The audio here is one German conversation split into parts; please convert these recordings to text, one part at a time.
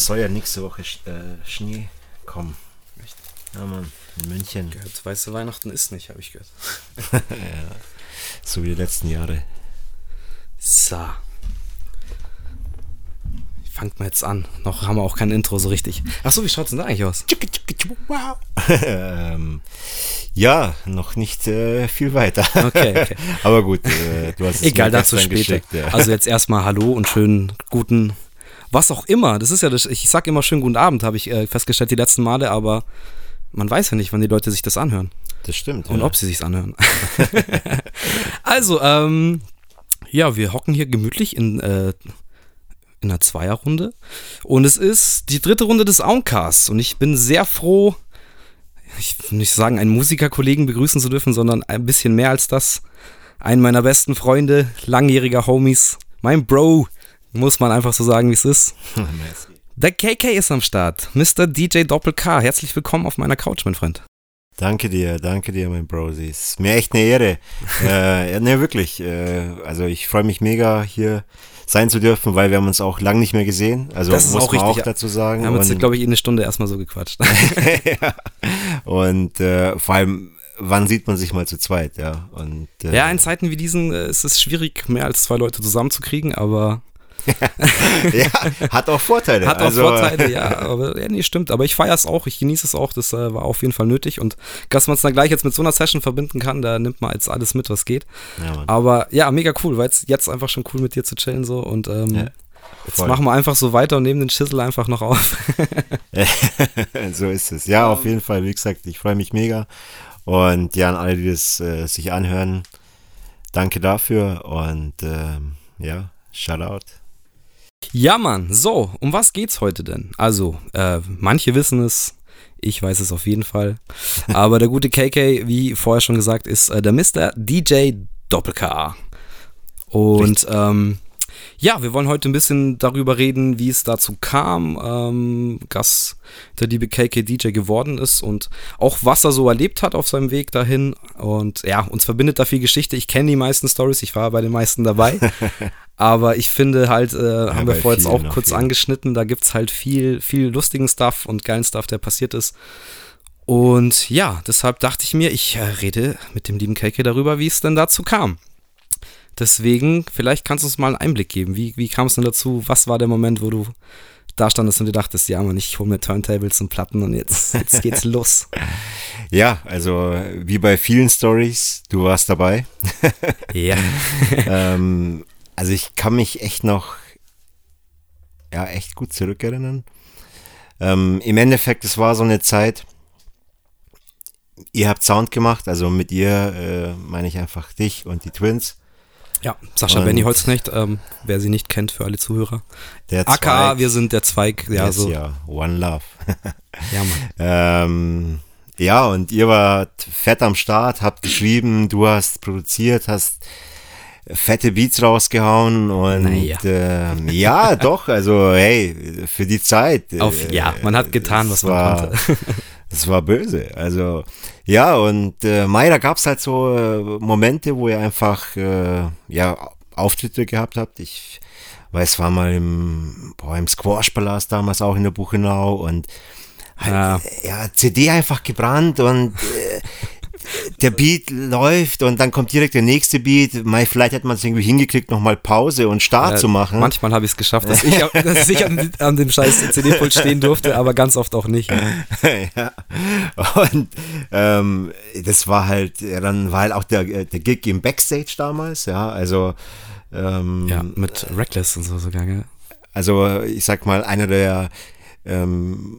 es soll ja nächste Woche äh, Schnee kommen. Echt? Ja, Mann, in München. Gehört, weißt du, Weihnachten ist nicht, habe ich gehört. ja, so wie die letzten Jahre. So. Fangt mal jetzt an. Noch haben wir auch kein Intro so richtig. Achso, wie schaut's denn da eigentlich aus? ähm, ja, noch nicht äh, viel weiter. Okay, okay. Aber gut, äh, du hast es Egal, dazu später. geschickt, ja. Also jetzt erstmal Hallo und schönen guten, was auch immer. Das ist ja, das, ich sag immer schönen guten Abend, habe ich äh, festgestellt die letzten Male, aber man weiß ja nicht, wann die Leute sich das anhören das stimmt. und ja. ob sie sich's anhören. also, ähm, ja, wir hocken hier gemütlich in, äh, in einer Zweierrunde und es ist die dritte Runde des Auncasts und ich bin sehr froh, ich will nicht sagen, einen Musikerkollegen begrüßen zu dürfen, sondern ein bisschen mehr als das. Einen meiner besten Freunde, langjähriger Homies, mein Bro, muss man einfach so sagen, wie es ist. Der KK ist am Start, Mr. DJ Doppel K. Herzlich willkommen auf meiner Couch, mein Freund. Danke dir, danke dir, mein Bro. Sie ist mir echt eine Ehre. äh, ne, wirklich. Äh, also ich freue mich mega, hier sein zu dürfen, weil wir haben uns auch lang nicht mehr gesehen. Also Das ist muss auch man richtig, auch dazu sagen. Wir haben jetzt, Und- glaube ich, eine Stunde erstmal so gequatscht. ja. Und äh, vor allem, wann sieht man sich mal zu zweit, ja. Und äh, Ja, in Zeiten wie diesen äh, ist es schwierig, mehr als zwei Leute zusammenzukriegen, aber ja, hat auch Vorteile. hat auch also, Vorteile, ja. Aber ja, nee, stimmt. Aber ich feiere es auch, ich genieße es auch, das äh, war auf jeden Fall nötig. Und dass man es dann gleich jetzt mit so einer Session verbinden kann, da nimmt man jetzt alles mit, was geht. Ja. Aber ja, mega cool, weil es jetzt einfach schon cool mit dir zu chillen so und ähm, Ja, jetzt voll. machen wir einfach so weiter und nehmen den Schissel einfach noch auf. so ist es. Ja, auf jeden Fall. Wie gesagt, ich freue mich mega. Und ja, an alle, die das äh, sich anhören, danke dafür. Und ähm, ja, Shoutout. Ja, Mann. So, um was geht's heute denn? Also, äh, manche wissen es. Ich weiß es auf jeden Fall. Aber der gute KK, wie vorher schon gesagt, ist äh, der Mr. DJ Doppel-K. Und ähm, ja, wir wollen heute ein bisschen darüber reden, wie es dazu kam, ähm, dass der liebe KK DJ geworden ist und auch was er so erlebt hat auf seinem Weg dahin. Und ja, uns verbindet da viel Geschichte. Ich kenne die meisten Stories, ich war bei den meisten dabei. Aber ich finde halt, äh, haben wir vorher jetzt auch kurz Fall. angeschnitten, da gibt es halt viel, viel lustigen Stuff und geilen Stuff, der passiert ist. Und ja, deshalb dachte ich mir, ich äh, rede mit dem lieben KK darüber, wie es denn dazu kam. Deswegen, vielleicht kannst du uns mal einen Einblick geben. Wie, wie kam es denn dazu? Was war der Moment, wo du da standest und dir dachtest, ja Mann, ich hole mir Turntables und Platten und jetzt, jetzt geht's los. Ja, also wie bei vielen Stories, du warst dabei. Ja. ähm, also ich kann mich echt noch, ja, echt gut zurückerinnern. Ähm, Im Endeffekt, es war so eine Zeit, ihr habt Sound gemacht, also mit ihr äh, meine ich einfach dich und die Twins. Ja, Sascha Benny Holzknecht, ähm, wer sie nicht kennt, für alle Zuhörer. Der AKA, Zweig, wir sind der Zweig, ja, yes, so. ja, One Love. Ja, Mann. Ähm, ja, und ihr wart fett am Start, habt geschrieben, du hast produziert, hast fette Beats rausgehauen und Naja. ähm, ja, doch, also hey, für die Zeit. Auf, ja, man hat getan, was es man war, konnte. Es war böse. Also, ja, und äh, Mai, da gab es halt so äh, Momente, wo ihr einfach äh, ja, Auftritte gehabt habt. Ich weiß, war mal im, boah, im Squash-Palast damals auch in der Buchenau und Ja. halt, ja, CD einfach gebrannt und äh, der Beat läuft und dann kommt direkt der nächste Beat. Mai, vielleicht hätte man es irgendwie hingekriegt, nochmal Pause und Start Äh, zu machen. Manchmal habe ich es geschafft, dass ich, dass ich an, an dem scheiß CD-Pult stehen durfte, aber ganz oft auch nicht. ja. Und ähm, das war halt, dann war halt auch der, der Gig im Backstage damals, ja, also ähm, Ja, mit Reckless und so sogar, gell? also ich sag mal, einer der ähm,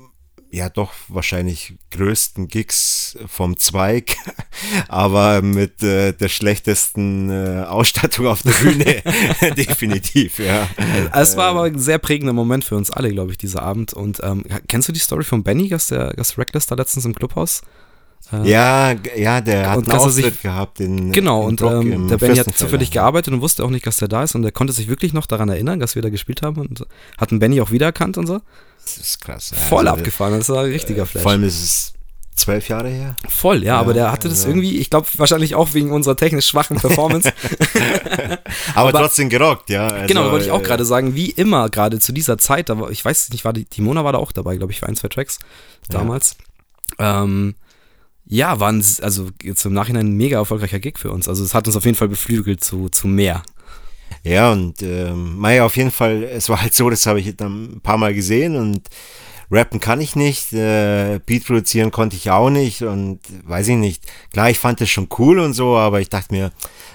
ja doch wahrscheinlich größten Gigs vom Zweig, aber mit äh, der schlechtesten äh, Ausstattung auf der Bühne, definitiv, ja. Es war aber ein sehr prägender Moment für uns alle, glaube ich, dieser Abend. Und ähm, kennst du die Story von Benny, dass der dass Reckless da letztens im Clubhaus? Äh, Ja, ja, der hat einen er sich- Auftritt gehabt in Genau, in und Brock ähm, der Benny hat zufällig gearbeitet und wusste auch nicht, dass der da ist. Und er konnte sich wirklich noch daran erinnern, dass wir da gespielt haben und hat einen Benny auch wiedererkannt und so. Das ist krass. ja. Voll Also, abgefahren, das war ein richtiger äh, Flash. Vor allem ist es zwölf Jahre her. Voll, ja, ja aber der hatte das also. irgendwie, ich glaube wahrscheinlich auch wegen unserer technisch schwachen Performance. aber, aber, trotzdem gerockt, ja. Also, genau, wollte ich auch äh, gerade sagen, wie immer, gerade zu dieser Zeit, da war, ich weiß nicht, war die, die Mona war da auch dabei, glaube ich, für ein, zwei Tracks damals. Ja. Ähm, ja, waren also jetzt im Nachhinein ein mega erfolgreicher Gig für uns. Also es hat uns auf jeden Fall beflügelt zu, zu mehr. Ja, und ähm, Maya auf jeden Fall, es war halt so, das habe ich dann ein paar Mal gesehen und rappen kann ich nicht, äh, Beat produzieren konnte ich auch nicht und weiß ich nicht. Klar, ich fand das schon cool und so, aber ich dachte mir,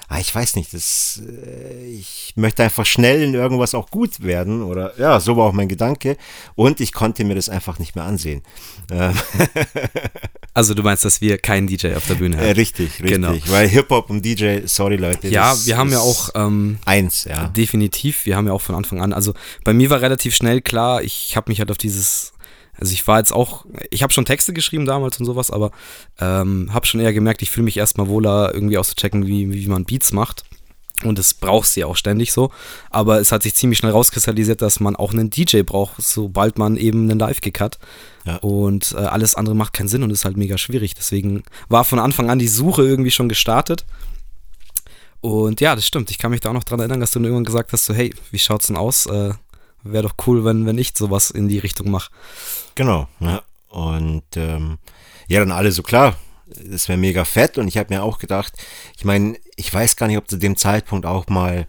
ah, ich weiß nicht, das, äh, ich möchte einfach schnell in irgendwas auch gut werden oder ja, so war auch mein Gedanke und ich konnte mir das einfach nicht mehr ansehen. Ähm. also du meinst, dass wir keinen DJ auf der Bühne haben? Äh, richtig, richtig, genau. weil Hip-Hop und DJ, sorry Leute. Ja, das, wir haben ja auch ähm, eins, ja. Definitiv, wir haben ja auch von Anfang an, also bei mir war relativ schnell klar, ich habe mich halt auf dieses also ich war jetzt auch, ich habe schon Texte geschrieben damals und sowas, aber ähm, habe schon eher gemerkt, ich fühle mich erstmal wohler, irgendwie auszuchecken, wie, wie man Beats macht. Und das brauchst du ja auch ständig so. Aber es hat sich ziemlich schnell rauskristallisiert, dass man auch einen DJ braucht, sobald man eben einen Live-Gig hat. Ja. Und äh, alles andere macht keinen Sinn und ist halt mega schwierig. Deswegen war von Anfang an die Suche irgendwie schon gestartet. Und ja, das stimmt. Ich kann mich da auch noch dran erinnern, dass du irgendwann gesagt hast: so, hey, wie schaut's denn aus? Äh, Wäre doch cool, wenn, wenn ich sowas in die Richtung mache. Genau, ja. Und ähm, ja, dann alle so klar, das wäre mega fett. Und ich habe mir auch gedacht, ich meine, ich weiß gar nicht, ob zu dem Zeitpunkt auch mal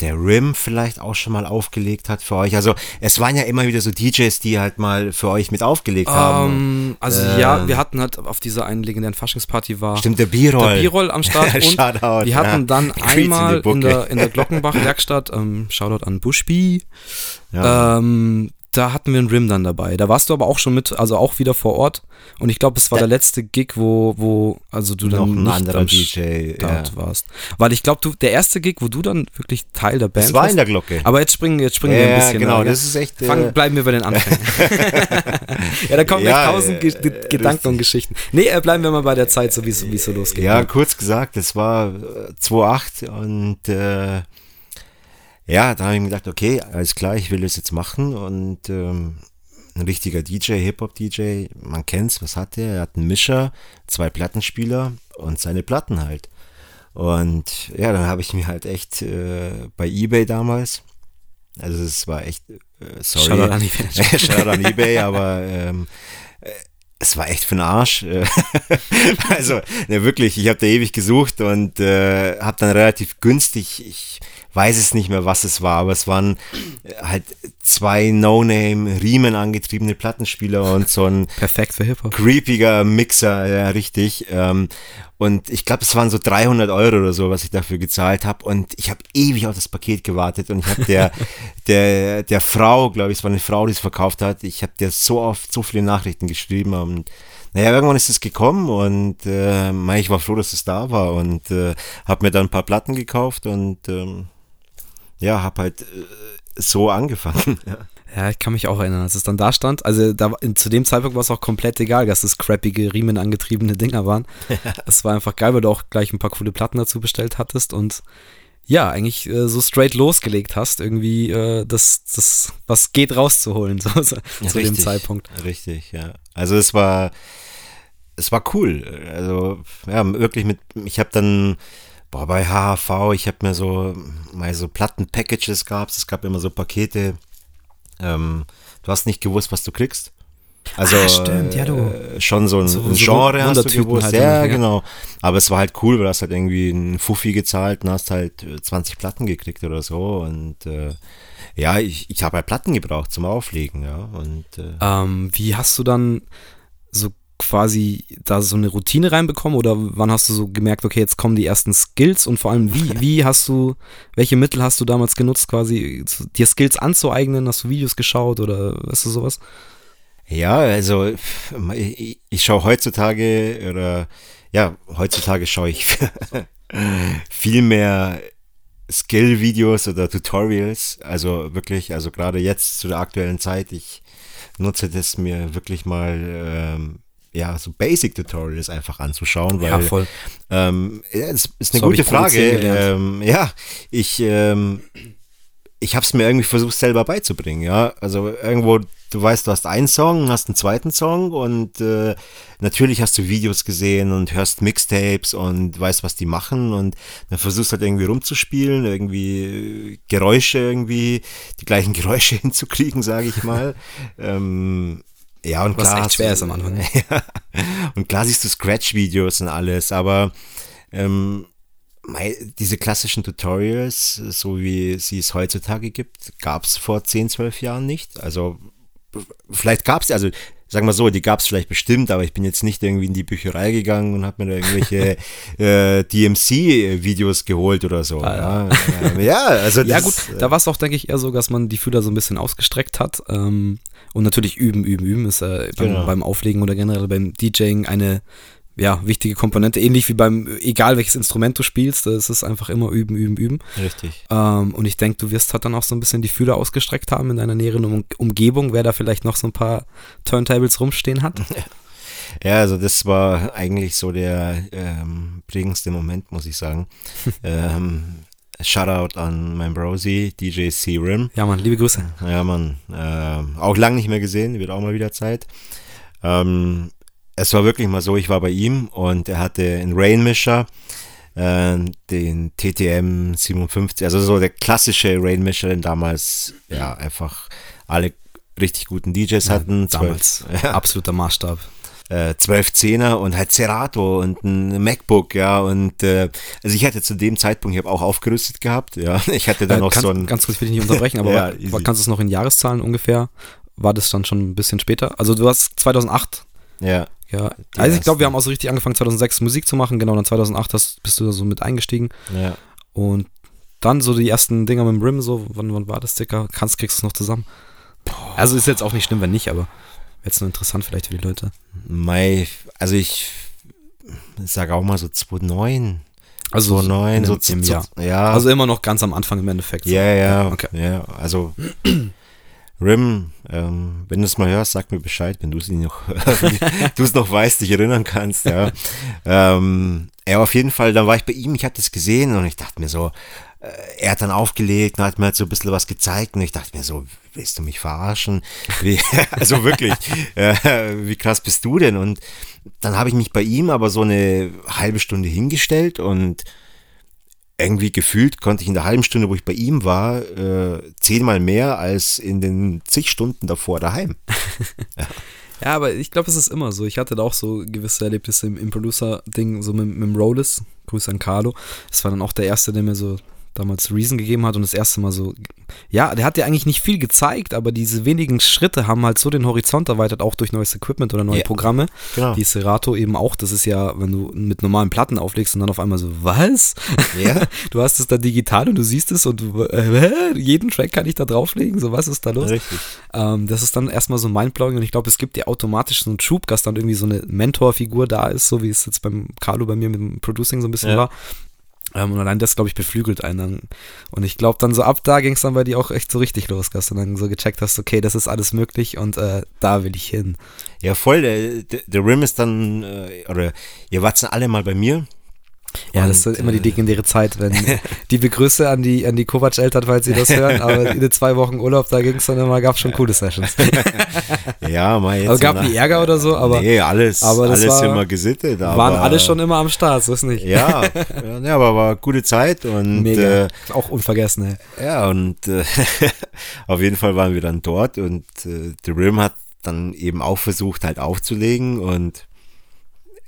der Rim vielleicht auch schon mal aufgelegt hat für euch. Also es waren ja immer wieder so DJs, die halt mal für euch mit aufgelegt um, haben. Ähm, also äh, ja, wir hatten halt auf dieser einen legendären Faschingsparty war stimmt der B-Roll, der B-Roll am Start und Shoutout, wir hatten ja. dann einmal in, in, der, in der Glockenbach-Werkstatt, ähm, Shoutout an Bushby, ja. ähm, da hatten wir einen Rim dann dabei. Da warst du aber auch schon mit, also auch wieder vor Ort. Und ich glaube, es war ja. der letzte Gig, wo, wo also du dann Noch ein nicht am DJ ja. warst. Weil ich glaube, du der erste Gig, wo du dann wirklich Teil der Band warst. Das war in der Glocke. Aber jetzt springen, jetzt springen ja, wir ein bisschen. genau, das ist echt. Fang, bleiben wir bei den Anfängen. ja, da kommen ja, tausend äh, Ge Gedanken und Geschichten. Nee, äh, bleiben wir mal bei der Zeit, so wie es so losgeht. Ja, kurz gesagt, es war 2.8 äh, und äh, ja, da habe ich mir gedacht, okay, alles klar, ich will das jetzt machen und ähm, ein richtiger DJ, Hip-Hop-DJ, man kennt's, was hat er? Er hat einen Mischer, zwei Plattenspieler und seine Platten halt. Und ja, dann habe ich mir halt echt äh, bei eBay damals, also es war echt, äh, sorry, Shoutout an eBay, Shoutout an eBay aber ähm, äh, es war echt für den Arsch. also, ne, wirklich, ich habe da ewig gesucht und äh, habe dann relativ günstig, ich weiß es nicht mehr, was es war, aber es waren äh, halt zwei No-Name Riemen angetriebene Plattenspieler und so ein perfekt für Hip Hop creepiger Mixer, ja richtig. Ähm, und ich glaube, es waren so 300 Euro oder so, was ich dafür gezahlt habe. Und ich habe ewig auf das Paket gewartet. Und ich habe der, der, der Frau, glaube ich, es war eine Frau, die es verkauft hat, ich habe der so oft so viele Nachrichten geschrieben. Und naja, irgendwann ist es gekommen und äh, ich war froh, dass es da war. Und äh, habe mir dann ein paar Platten gekauft und ähm, ja, habe halt äh, so angefangen. Ja. Ja, ich kann mich auch erinnern, als es dann da stand. Also da, zu dem Zeitpunkt war es auch komplett egal, dass das crappige, Riemen angetriebene Dinger waren. Es war einfach geil, weil du auch gleich ein paar coole Platten dazu bestellt hattest und ja, eigentlich äh, so straight losgelegt hast, irgendwie äh, das, das, was geht rauszuholen, so, so ja, zu richtig, dem Zeitpunkt. Richtig, ja. Also es war, es war cool. Also, ja, wirklich mit, ich habe dann boah, bei HHV, ich habe mir so mal so Platten-Packages gehabt, es gab immer so Pakete. Ähm, du hast nicht gewusst, was du kriegst. Also ah, stimmt, ja, du. Äh, schon so ein, so, ein Genre so hast du gewusst. Halt ja, genau. Aber es war halt cool, weil du hast halt irgendwie einen Fuffi gezahlt und hast halt 20 äh, Platten gekriegt oder so. Und äh, ja, ich, ich habe halt Platten gebraucht zum Auflegen, ja. Und, äh, ähm, wie hast du dann quasi da so eine Routine reinbekommen oder wann hast du so gemerkt, okay, jetzt kommen die ersten Skills und vor allem, wie, wie hast du, welche Mittel hast du damals genutzt, quasi dir Skills anzueignen? Hast du Videos geschaut oder weißt du sowas? Ja, also ich, ich schaue heutzutage oder ja, heutzutage schaue ich viel mehr Skill-Videos oder Tutorials. Also wirklich, also gerade jetzt zu der aktuellen Zeit, ich nutze das mir wirklich mal ähm, ja, so Basic-Tutorials einfach anzuschauen, weil ja, voll. Ähm, ja, das ist eine so gute Frage. Ähm, ja, ich, ähm, ich habe es mir irgendwie versucht selber beizubringen, ja. Also irgendwo du weißt, du hast einen Song, hast einen zweiten Song und äh, natürlich hast du Videos gesehen und hörst Mixtapes und weißt, was die machen und dann versuchst halt irgendwie rumzuspielen, irgendwie Geräusche irgendwie, die gleichen Geräusche hinzukriegen, sage ich mal. ähm, ja, und Was klar. echt schwer ist am Anfang. ja, und klar siehst du Scratch-Videos und alles, aber ähm, diese klassischen Tutorials, so wie sie es heutzutage gibt, gab es vor 10, 12 Jahren nicht. Also vielleicht gab es, also sagen wir so, die gab es vielleicht bestimmt, aber ich bin jetzt nicht irgendwie in die Bücherei gegangen und habe mir da irgendwelche äh, DMC-Videos geholt oder so. ja. Ähm, ja, also Ja das, gut, da war es auch, denke ich, eher so, dass man die Fühler so ein bisschen ausgestreckt hat. Ähm, und natürlich üben, üben, üben ist äh, beim, Genau. beim Auflegen oder generell beim DJing eine ja, wichtige Komponente. Ähnlich wie beim, egal welches Instrument du spielst, es ist einfach immer üben, üben, üben. Richtig. Ähm, und ich denke, du wirst halt dann auch so ein bisschen die Fühler ausgestreckt haben in deiner näheren um Umgebung, wer da vielleicht noch so ein paar Turntables rumstehen hat. Ja, also das war eigentlich so der ähm, prägendste Moment, muss ich sagen. ähm, Shoutout an mein Brosi, DJ C-Rim. Ja, Mann, liebe Grüße. Ja, Mann. Ähm, auch lang nicht mehr gesehen, wird auch mal wieder Zeit. Ähm, es war wirklich mal so, ich war bei ihm und er hatte einen Rainmischer, äh, den TTM 57, also so der klassische Rainmischer, den damals ja einfach alle richtig guten DJs hatten. Damals. Zwölf, ja, Absoluter Maßstab. Äh, 12 Zehner und halt Serato und ein MacBook, ja, und äh, also ich hatte zu dem Zeitpunkt, ich habe auch aufgerüstet gehabt, ja, ich hatte dann Äh, noch kannst, so ein, ganz kurz, ich will dich nicht unterbrechen, aber Ja, wa- easy. kannst du es noch in Jahreszahlen ungefähr? War das dann schon ein bisschen später? Also du hast 2008, ja, ja. Also ich glaube, wir haben auch so richtig angefangen 2006 Musik zu machen, genau, dann 2008 hast, bist du da so mit eingestiegen ja. und dann so die ersten Dinger mit dem Rim, so, wann, wann war das, Dicker? Kannst, kriegst du es noch zusammen? Also ist jetzt auch nicht schlimm, wenn nicht, aber jetzt nur interessant vielleicht für die Leute. Mai, also ich sage auch mal so 2009, Also 2009, in so dem- zu, im Jahr. ja, Also immer noch ganz am Anfang im Endeffekt. so. ja, ja, Okay. ja, also Rim, ähm, wenn du es mal hörst, sag mir Bescheid, wenn du es noch, du es noch weißt, dich erinnern kannst, ja. ähm, ja, auf jeden Fall, dann war ich bei ihm, ich hatte es gesehen und ich dachte mir so, er hat dann aufgelegt und hat mir halt so ein bisschen was gezeigt und ich dachte mir so, willst du mich verarschen? Wie, also wirklich, äh, wie krass bist du denn? Und dann habe ich mich bei ihm aber so eine halbe Stunde hingestellt und irgendwie gefühlt konnte ich in der halben Stunde, wo ich bei ihm war, äh, zehnmal mehr als in den zig Stunden davor daheim. Ja, aber ich glaube, es ist immer so. Ich hatte da auch so gewisse Erlebnisse im, im Producer-Ding, so mit, mit dem Rollis. Grüße an Carlo. Das war dann auch der erste, der mir so damals Reason gegeben hat und das erste Mal so. Ja, der hat dir eigentlich nicht viel gezeigt, aber diese wenigen Schritte haben halt so den Horizont erweitert, auch durch neues Equipment oder neue Ja. Programme. Genau. Die Serato eben auch. Das ist ja, wenn du mit normalen Platten auflegst und dann auf einmal so, was? Ja. Du hast es da digital und du siehst es und du, äh, jeden Track kann ich da drauflegen. So, was ist da los? Richtig. Ähm, das ist dann erstmal so mindblowing und ich glaube, es gibt ja automatisch so einen Schub, dass dann irgendwie so eine Mentorfigur da ist, so wie es jetzt beim Carlo bei mir mit dem Producing so ein bisschen Ja. war. Ähm, und allein das, glaube ich, beflügelt einen. Und ich glaube, dann so ab da ging es dann bei dir auch echt so richtig los, dass du dann so gecheckt hast, okay, das ist alles möglich und äh, da will ich hin. Ja, voll. Der, der, Rim ist dann, äh, oder ihr wart alle mal bei mir. Ja, das Und, ist immer die äh, legendäre Zeit, wenn die Begrüße an die, an die Kovac-Eltern, falls sie das hören, aber in den zwei Wochen Urlaub, da ging es dann immer, gab schon coole Sessions. Ja, mal jetzt. Also gab nie Ärger oder so, aber nee, alles, aber das alles war- immer gesittet. Aber, waren alle schon immer am Start, so ist nicht. Ja, ja, ja, aber war gute Zeit und Mega. Äh, auch unvergessen, ey. ja, und äh, auf jeden Fall waren wir dann dort und äh, The Rim hat dann eben auch versucht, halt aufzulegen und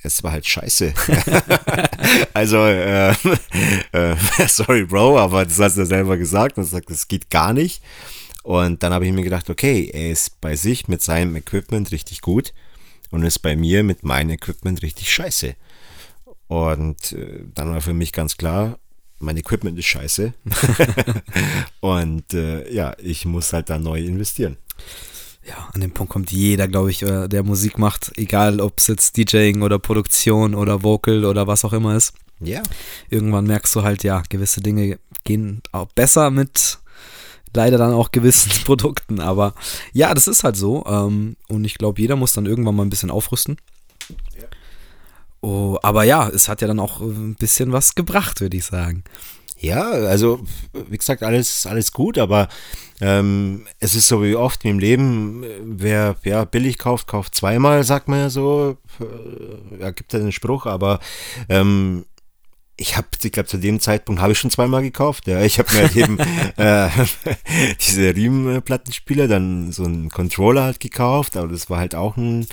es war halt scheiße. also, äh, äh, sorry, Bro, aber das hast du selber gesagt und sagt, das geht gar nicht. Und dann habe ich mir gedacht, okay, er ist bei sich mit seinem Equipment richtig gut und ist bei mir mit meinem Equipment richtig scheiße. Und äh, dann war für mich ganz klar, mein Equipment ist scheiße. und äh, ja, ich muss halt da neu investieren. Ja, an dem Punkt kommt jeder, glaube ich, äh, der Musik macht, egal ob es jetzt DJing oder Produktion oder Vocal oder was auch immer ist. Ja. Irgendwann merkst du halt, ja, gewisse Dinge gehen auch besser mit leider dann auch gewissen Produkten. Aber ja, das ist halt so. Ähm, und ich glaube, jeder muss dann irgendwann mal ein bisschen aufrüsten. Oh, aber ja, es hat ja dann auch äh, ein bisschen was gebracht, würde ich sagen. Ja, also wie gesagt, alles, alles gut, aber ähm, es ist so wie oft im Leben, wer ja, billig kauft, kauft zweimal, sagt man ja so. Äh, ja, gibt ja den Spruch, aber ähm, ich habe, ich glaube, zu dem Zeitpunkt habe ich schon zweimal gekauft. Ja, ich habe mir halt eben äh, diese Riemenplattenspieler, dann so einen Controller halt gekauft, aber das war halt auch ein,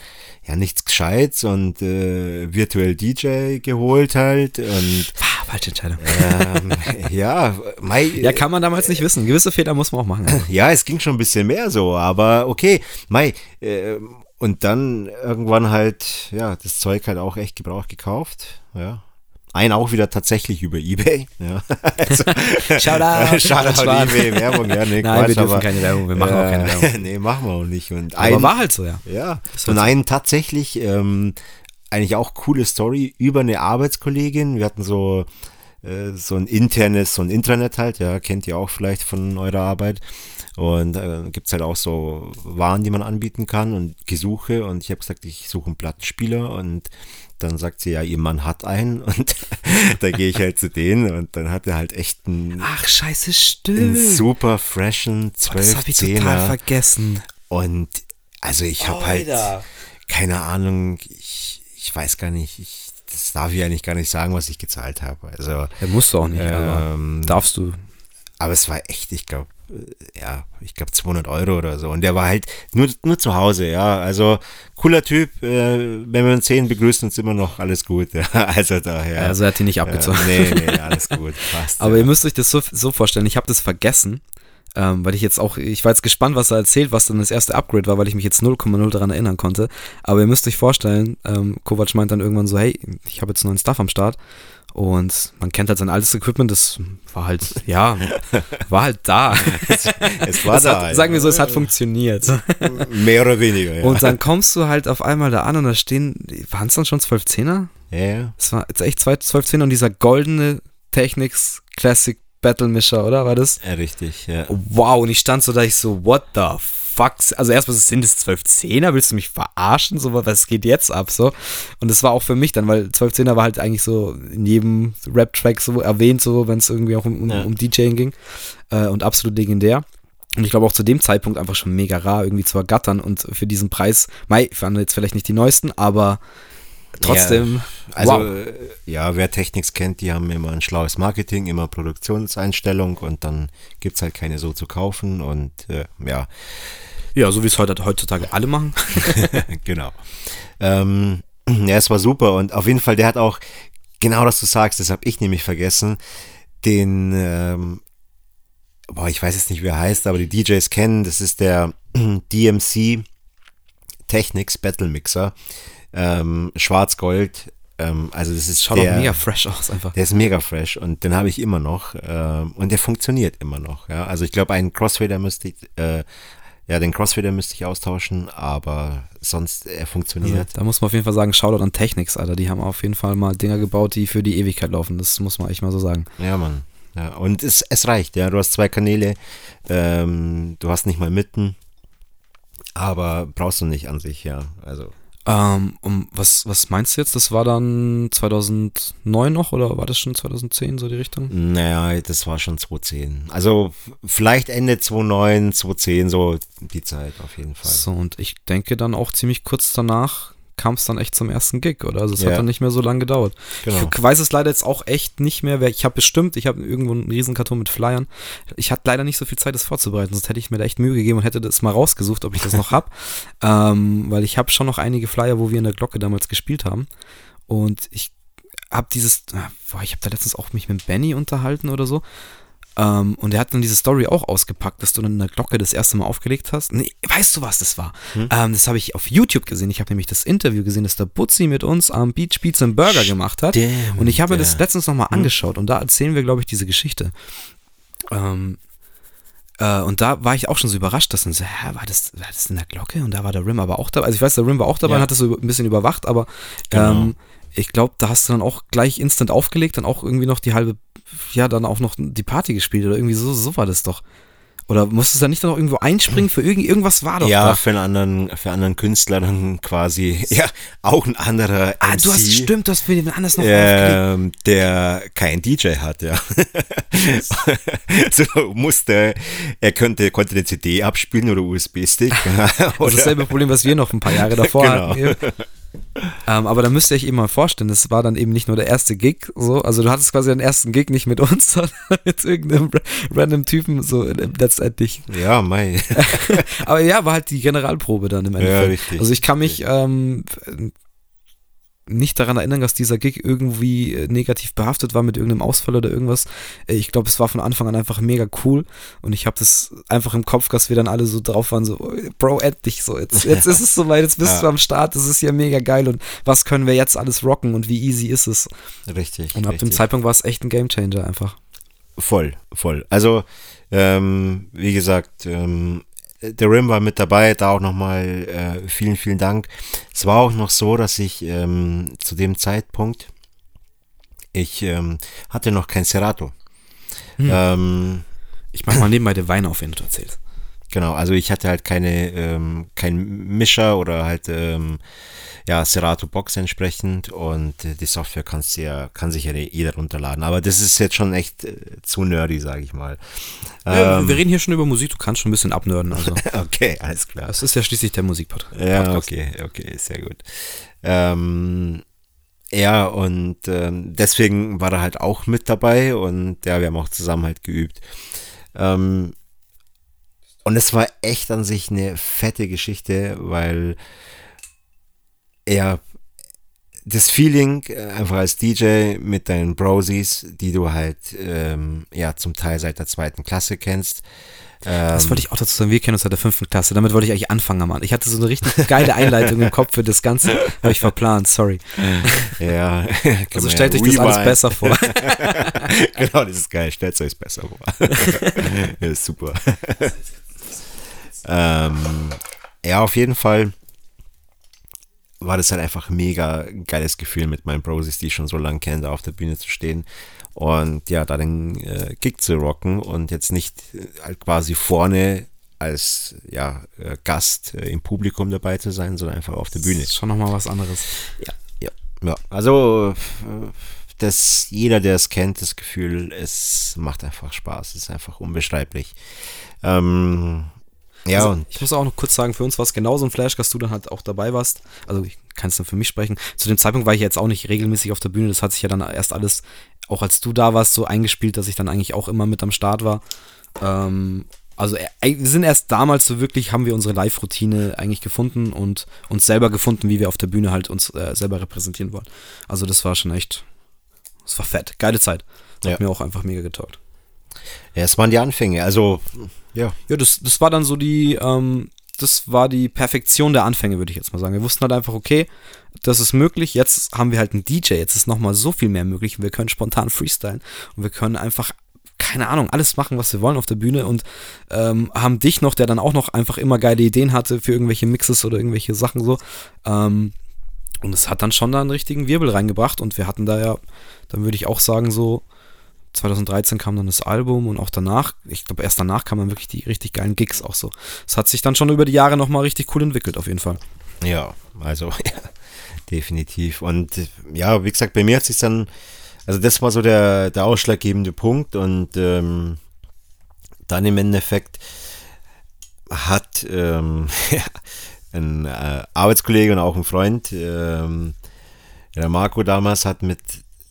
ja, nichts Gescheites und äh, virtuell DJ geholt halt und ah, falsche Entscheidung. Ähm, ja, Mai, ja, kann man damals nicht wissen. Gewisse Fehler muss man auch machen. Also. Ja, es ging schon ein bisschen mehr so, aber okay, Mai, äh, und dann irgendwann halt, ja, das Zeug halt auch echt gebraucht gekauft, ja, ein auch wieder tatsächlich über Ebay. Ja. Also, Shoutout. Shoutout Ebay, Werbung, ja, nee, Nein, Quatsch, wir dürfen aber, keine Werbung, wir machen äh, auch keine Werbung. nee, machen wir auch nicht. Und aber ein, war halt so, ja. Ja, und einen tatsächlich, ähm, eigentlich auch coole Story über eine Arbeitskollegin. Wir hatten so, äh, so ein internes, so ein Intranet halt, ja, kennt ihr auch vielleicht von eurer Arbeit. Und äh, gibt es halt auch so Waren, die man anbieten kann und Gesuche. Und ich habe gesagt, ich suche einen Plattenspieler und dann sagt sie, ja, ihr Mann hat einen und da gehe ich halt zu denen und dann hat er halt echt einen. Ach, scheiße, stimmt. Einen super freshen 12 oh, Das habe ich total vergessen. Und also ich habe halt, keine Ahnung, ich, ich weiß gar nicht, ich, das darf ich eigentlich gar nicht sagen, was ich gezahlt habe. Also, ja, musst du auch nicht, ähm, darfst du. Aber es war echt, ich glaube, ja, ich glaube 200 Euro oder so. Und der war halt nur, nur zu Hause, ja. Also cooler Typ. Äh, wenn wir uns sehen, begrüßen uns immer noch alles gut. Ja. Also daher. Also er hat die nicht abgezogen. Äh, nee, nee, alles gut. Passt, Aber ja. ihr müsst euch das so, so vorstellen. Ich habe das vergessen. Ähm, weil ich jetzt auch, ich war jetzt gespannt, was er erzählt, was dann das erste Upgrade war, weil ich mich jetzt 0,0 daran erinnern konnte. Aber ihr müsst euch vorstellen, ähm, Kovac meint dann irgendwann so, hey, ich habe jetzt neuen Stuff am Start. Und man kennt halt sein altes Equipment, das war halt, ja, war halt da. es war es da. Hat, sagen wir so, es hat funktioniert. Mehr oder weniger, ja. Und dann kommst du halt auf einmal da an und da stehen, waren es dann schon 12 Zehner? Ja, ja. Es war jetzt echt 12 Zehner und dieser goldene Technics Classic Battle Mischer, oder? War das? Ja, richtig, ja. Wow, und ich stand so da, ich so, what the fuck? Also erstmal sind es 12 Zehner, willst du mich verarschen? So, was geht jetzt ab? So. Und das war auch für mich dann, weil 12 Zehner war halt eigentlich so in jedem Rap-Track so erwähnt, so, wenn es irgendwie auch um, um, ja. um DJing ging. Äh, und absolut legendär. Und ich glaube auch zu dem Zeitpunkt einfach schon mega rar irgendwie zu ergattern und für diesen Preis, mei, waren jetzt vielleicht nicht die neuesten, aber trotzdem. Ja, also, wow. ja, wer Technics kennt, die haben immer ein schlaues Marketing, immer Produktionseinstellung und dann gibt es halt keine so zu kaufen und äh, ja. Ja, so wie es heute, heutzutage alle machen. genau. Ähm, ja, es war super und auf jeden Fall, der hat auch, genau das du sagst, das habe ich nämlich vergessen, den, ähm, boah, ich weiß jetzt nicht, wie er heißt, aber die DJs kennen, das ist der DMC Technics Battle Mixer ähm, Schwarz-Gold. Ähm, also das ist Schaut der, auch mega fresh aus einfach. Der ist mega fresh und den habe ich immer noch ähm, und der funktioniert immer noch. Ja? Also ich glaube, einen Crossfader müsste ich, äh, ja, den Crossfader müsste ich austauschen, aber sonst er funktioniert. Also, da muss man auf jeden Fall sagen, Shoutout an Technics, Alter. Die haben auf jeden Fall mal Dinger gebaut, die für die Ewigkeit laufen. Das muss man echt mal so sagen. Ja, Mann. Ja, und es, es reicht, ja. Du hast zwei Kanäle, ähm, du hast nicht mal mitten, aber brauchst du nicht an sich, ja. Also ähm, um, was, was meinst du jetzt? Das war dann 2009 noch oder war das schon 2010, so die Richtung? Naja, das war schon 2010. Also vielleicht Ende 2009, 2010, so die Zeit auf jeden Fall. So, und ich denke dann auch ziemlich kurz danach kam es dann echt zum ersten Gig, oder? Also es ja. hat dann nicht mehr so lange gedauert. Genau. Ich weiß es leider jetzt auch echt nicht mehr. Ich habe bestimmt, ich habe irgendwo einen Riesenkarton mit Flyern. Ich hatte leider nicht so viel Zeit, das vorzubereiten, sonst hätte ich mir da echt Mühe gegeben und hätte das mal rausgesucht, ob ich das noch habe. ähm, weil ich habe schon noch einige Flyer, wo wir in der Glocke damals gespielt haben. Und ich habe dieses, ah, boah, ich habe da letztens auch mich mit Benny unterhalten oder so. Ähm, und er hat dann diese Story auch ausgepackt, dass du dann eine Glocke das erste Mal aufgelegt hast. Nee, weißt du, was das war? Hm? Ähm, das habe ich auf YouTube gesehen. Ich habe nämlich das Interview gesehen, das der Butzi mit uns am Beach Pizza and Burger gemacht hat. Und ich habe mir das letztens nochmal hm? angeschaut und da erzählen wir, glaube ich, diese Geschichte. Ähm, äh, und da war ich auch schon so überrascht, dass dann so, hä, war das, war das in der Glocke? Und da war der Rim aber auch dabei. Also ich weiß, der Rim war auch dabei ja. und hat das so ein bisschen überwacht, aber genau. ähm, ich glaube, da hast du dann auch gleich instant aufgelegt, dann auch irgendwie noch die halbe, ja, dann auch noch die Party gespielt oder irgendwie so, so war das doch. Oder musstest du da nicht noch irgendwo einspringen für irgend, irgendwas war doch Ja, da. für einen anderen, für einen anderen Künstler dann quasi, ja, auch ein anderer Ah, MC, du hast, stimmt, du hast für den anders noch ähm, der kein DJ hat, ja. so musste, er könnte, konnte eine CD abspielen oder USB-Stick. Das oder, ist dasselbe Problem, was wir noch ein paar Jahre davor Genau. hatten. Ähm, aber da müsst ihr euch eben mal vorstellen, das war dann eben nicht nur der erste Gig, so, also du hattest quasi den ersten Gig nicht mit uns, sondern mit irgendeinem ra- random Typen, so äh, letztendlich. ja, mei. Aber ja, war halt die Generalprobe dann im Ja, Endeffekt. richtig, also ich kann mich ähm, nicht daran erinnern, dass dieser Gig irgendwie äh, negativ behaftet war mit irgendeinem Ausfall oder irgendwas. Äh, Ich glaube, es war von Anfang an einfach mega cool und ich habe das einfach im Kopf, dass wir dann alle so drauf waren, so, Bro, endlich so, jetzt, jetzt ist es soweit, jetzt bist Ja. du am Start, das ist ja mega geil und was können wir jetzt alles rocken und wie easy ist es? Richtig. Und ab dem richtig. Zeitpunkt war es echt ein Gamechanger einfach. Voll, voll. Also, ähm, wie gesagt, ähm, der Rim war mit dabei, da auch nochmal äh, vielen, vielen Dank. Es war auch noch so, dass ich ähm, zu dem Zeitpunkt, ich ähm, hatte noch kein Serato. Hm. Ähm, Ich mach mal nebenbei den Wein auf, wenn du erzählst. Genau, also ich hatte halt keine, ähm, kein Mischer oder halt, ähm, ja, Serato Box entsprechend und die Software kannst du ja, kann sich ja jeder runterladen. Aber das ist jetzt schon echt äh, zu nerdy, sage ich mal. Ja, Ähm, wir reden hier schon über Musik, du kannst schon ein bisschen abnörden, also. okay, alles klar. Das ist ja schließlich der Musikpodcast. Ja, okay, okay, sehr gut. Ähm, ja, und ähm, deswegen war er halt auch mit dabei und ja, wir haben auch zusammen halt geübt. Ähm, und es war echt an sich eine fette Geschichte, weil er das Feeling äh, einfach als DJ mit deinen Brosies, die du halt ähm, ja zum Teil seit der zweiten Klasse kennst. Das wollte ich auch dazu sagen, wir kennen uns seit der fünften Klasse. Damit wollte ich eigentlich anfangen, Mann. Ich hatte so eine richtig geile Einleitung im Kopf für das Ganze. Habe ich verplant, sorry. Ja, Also stellt euch das alles besser vor. genau, das ist geil. Stellt euch besser vor. das ist super. Ähm, ja, auf jeden Fall war das halt einfach ein mega geiles Gefühl mit meinen Brosies, die ich schon so lange kenne, da auf der Bühne zu stehen und ja, da den äh, Gig zu rocken und jetzt nicht äh, halt quasi vorne als ja, äh, Gast äh, im Publikum dabei zu sein, sondern einfach auf der Bühne. Das ist schon nochmal was anderes. Ja, ja, ja. Also, das, jeder, der es kennt, das Gefühl, es macht einfach Spaß. Es ist einfach unbeschreiblich. Ähm, ja, also, und ich muss auch noch kurz sagen, für uns war es genauso ein Flash, dass du dann halt auch dabei warst. Also ich kann es dann für mich sprechen. Zu dem Zeitpunkt war ich jetzt auch nicht regelmäßig auf der Bühne. Das hat sich ja dann erst alles, auch als du da warst, so eingespielt, dass ich dann eigentlich auch immer mit am Start war. Ähm, also äh, wir sind erst damals so wirklich, haben wir unsere Live-Routine eigentlich gefunden und uns selber gefunden, wie wir auf der Bühne halt uns äh, selber repräsentieren wollen. Also das war schon echt, das war fett. Geile Zeit. Hat Ja. mir auch einfach mega getaugt. Ja, es waren die Anfänge. Also, ja, Ja, das, das war dann so die, ähm, das war die Perfektion der Anfänge, würde ich jetzt mal sagen. Wir wussten halt einfach, okay, das ist möglich. Jetzt haben wir halt einen DJ, jetzt ist nochmal so viel mehr möglich. Wir können spontan freestylen und wir können einfach, keine Ahnung, alles machen, was wir wollen auf der Bühne und ähm, haben dich noch, der dann auch noch einfach immer geile Ideen hatte für irgendwelche Mixes oder irgendwelche Sachen so. Ähm, und es hat dann schon da einen richtigen Wirbel reingebracht und wir hatten da ja, dann würde ich auch sagen, so 2013 kam dann das Album und auch danach, ich glaube erst danach kamen dann wirklich die richtig geilen Gigs auch so. Es hat sich dann schon über die Jahre nochmal richtig cool entwickelt, auf jeden Fall. ja, also, ja, definitiv. Und ja, wie gesagt, bei mir hat sich dann, also das war so der, der ausschlaggebende Punkt und ähm, dann im Endeffekt hat ähm, ein äh, Arbeitskollege und auch ein Freund, ähm, der Marco damals, hat mit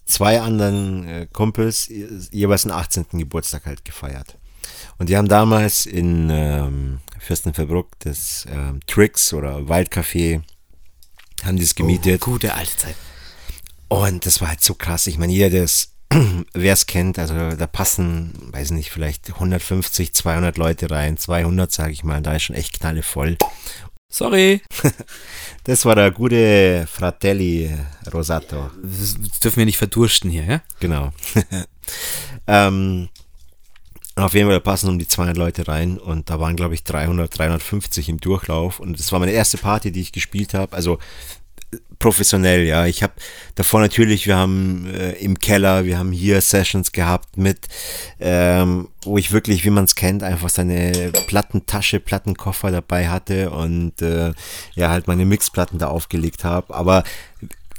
zwei anderen äh, Kumpels jeweils einen 18. Geburtstag halt gefeiert. Und die haben damals in ähm, Fürstenfeldbruck das ähm, Tricks oder Waldcafé haben die es gemietet. gute alte Zeit. Und das war halt so krass. Ich meine, jeder, der es, wer es kennt, also da passen, weiß nicht, vielleicht 150, 200 Leute rein, 200 sage ich mal, da ist schon echt knalle voll. Sorry. Das war der gute Fratelli Rosato. Das dürfen wir nicht verdursten hier, ja? Genau. ähm, auf jeden Fall da passen um die 200 Leute rein und da waren, glaube ich, 300, 350 im Durchlauf und das war meine erste Party, die ich gespielt habe. Also professionell, ja. Ich habe davor natürlich, wir haben äh, im Keller, wir haben hier Sessions gehabt mit, ähm, wo ich wirklich, wie man es kennt, einfach seine Plattentasche, Plattenkoffer dabei hatte und äh, ja, halt meine Mixplatten da aufgelegt habe. Aber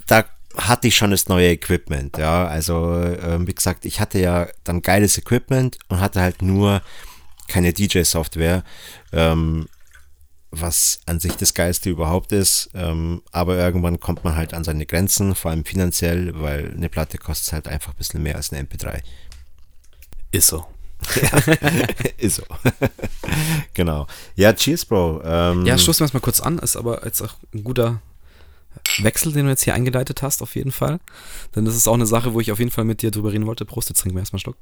da hatte ich schon das neue Equipment, ja. Also, äh, wie gesagt, ich hatte ja dann geiles Equipment und hatte halt nur keine DJ-Software. Ähm, was an sich das Geilste überhaupt ist. Ähm, aber irgendwann kommt man halt an seine Grenzen, vor allem finanziell, weil eine Platte kostet halt einfach ein bisschen mehr als eine MP3. Ist so. ja, ist so. genau. Ja, cheers, Bro. Ähm, ja, stoßen wir es mal kurz an. Ist aber jetzt auch ein guter Wechsel, den du jetzt hier eingeleitet hast, auf jeden Fall. Denn das ist auch eine Sache, wo ich auf jeden Fall mit dir drüber reden wollte. Prost, jetzt trinken wir erstmal einen Stock.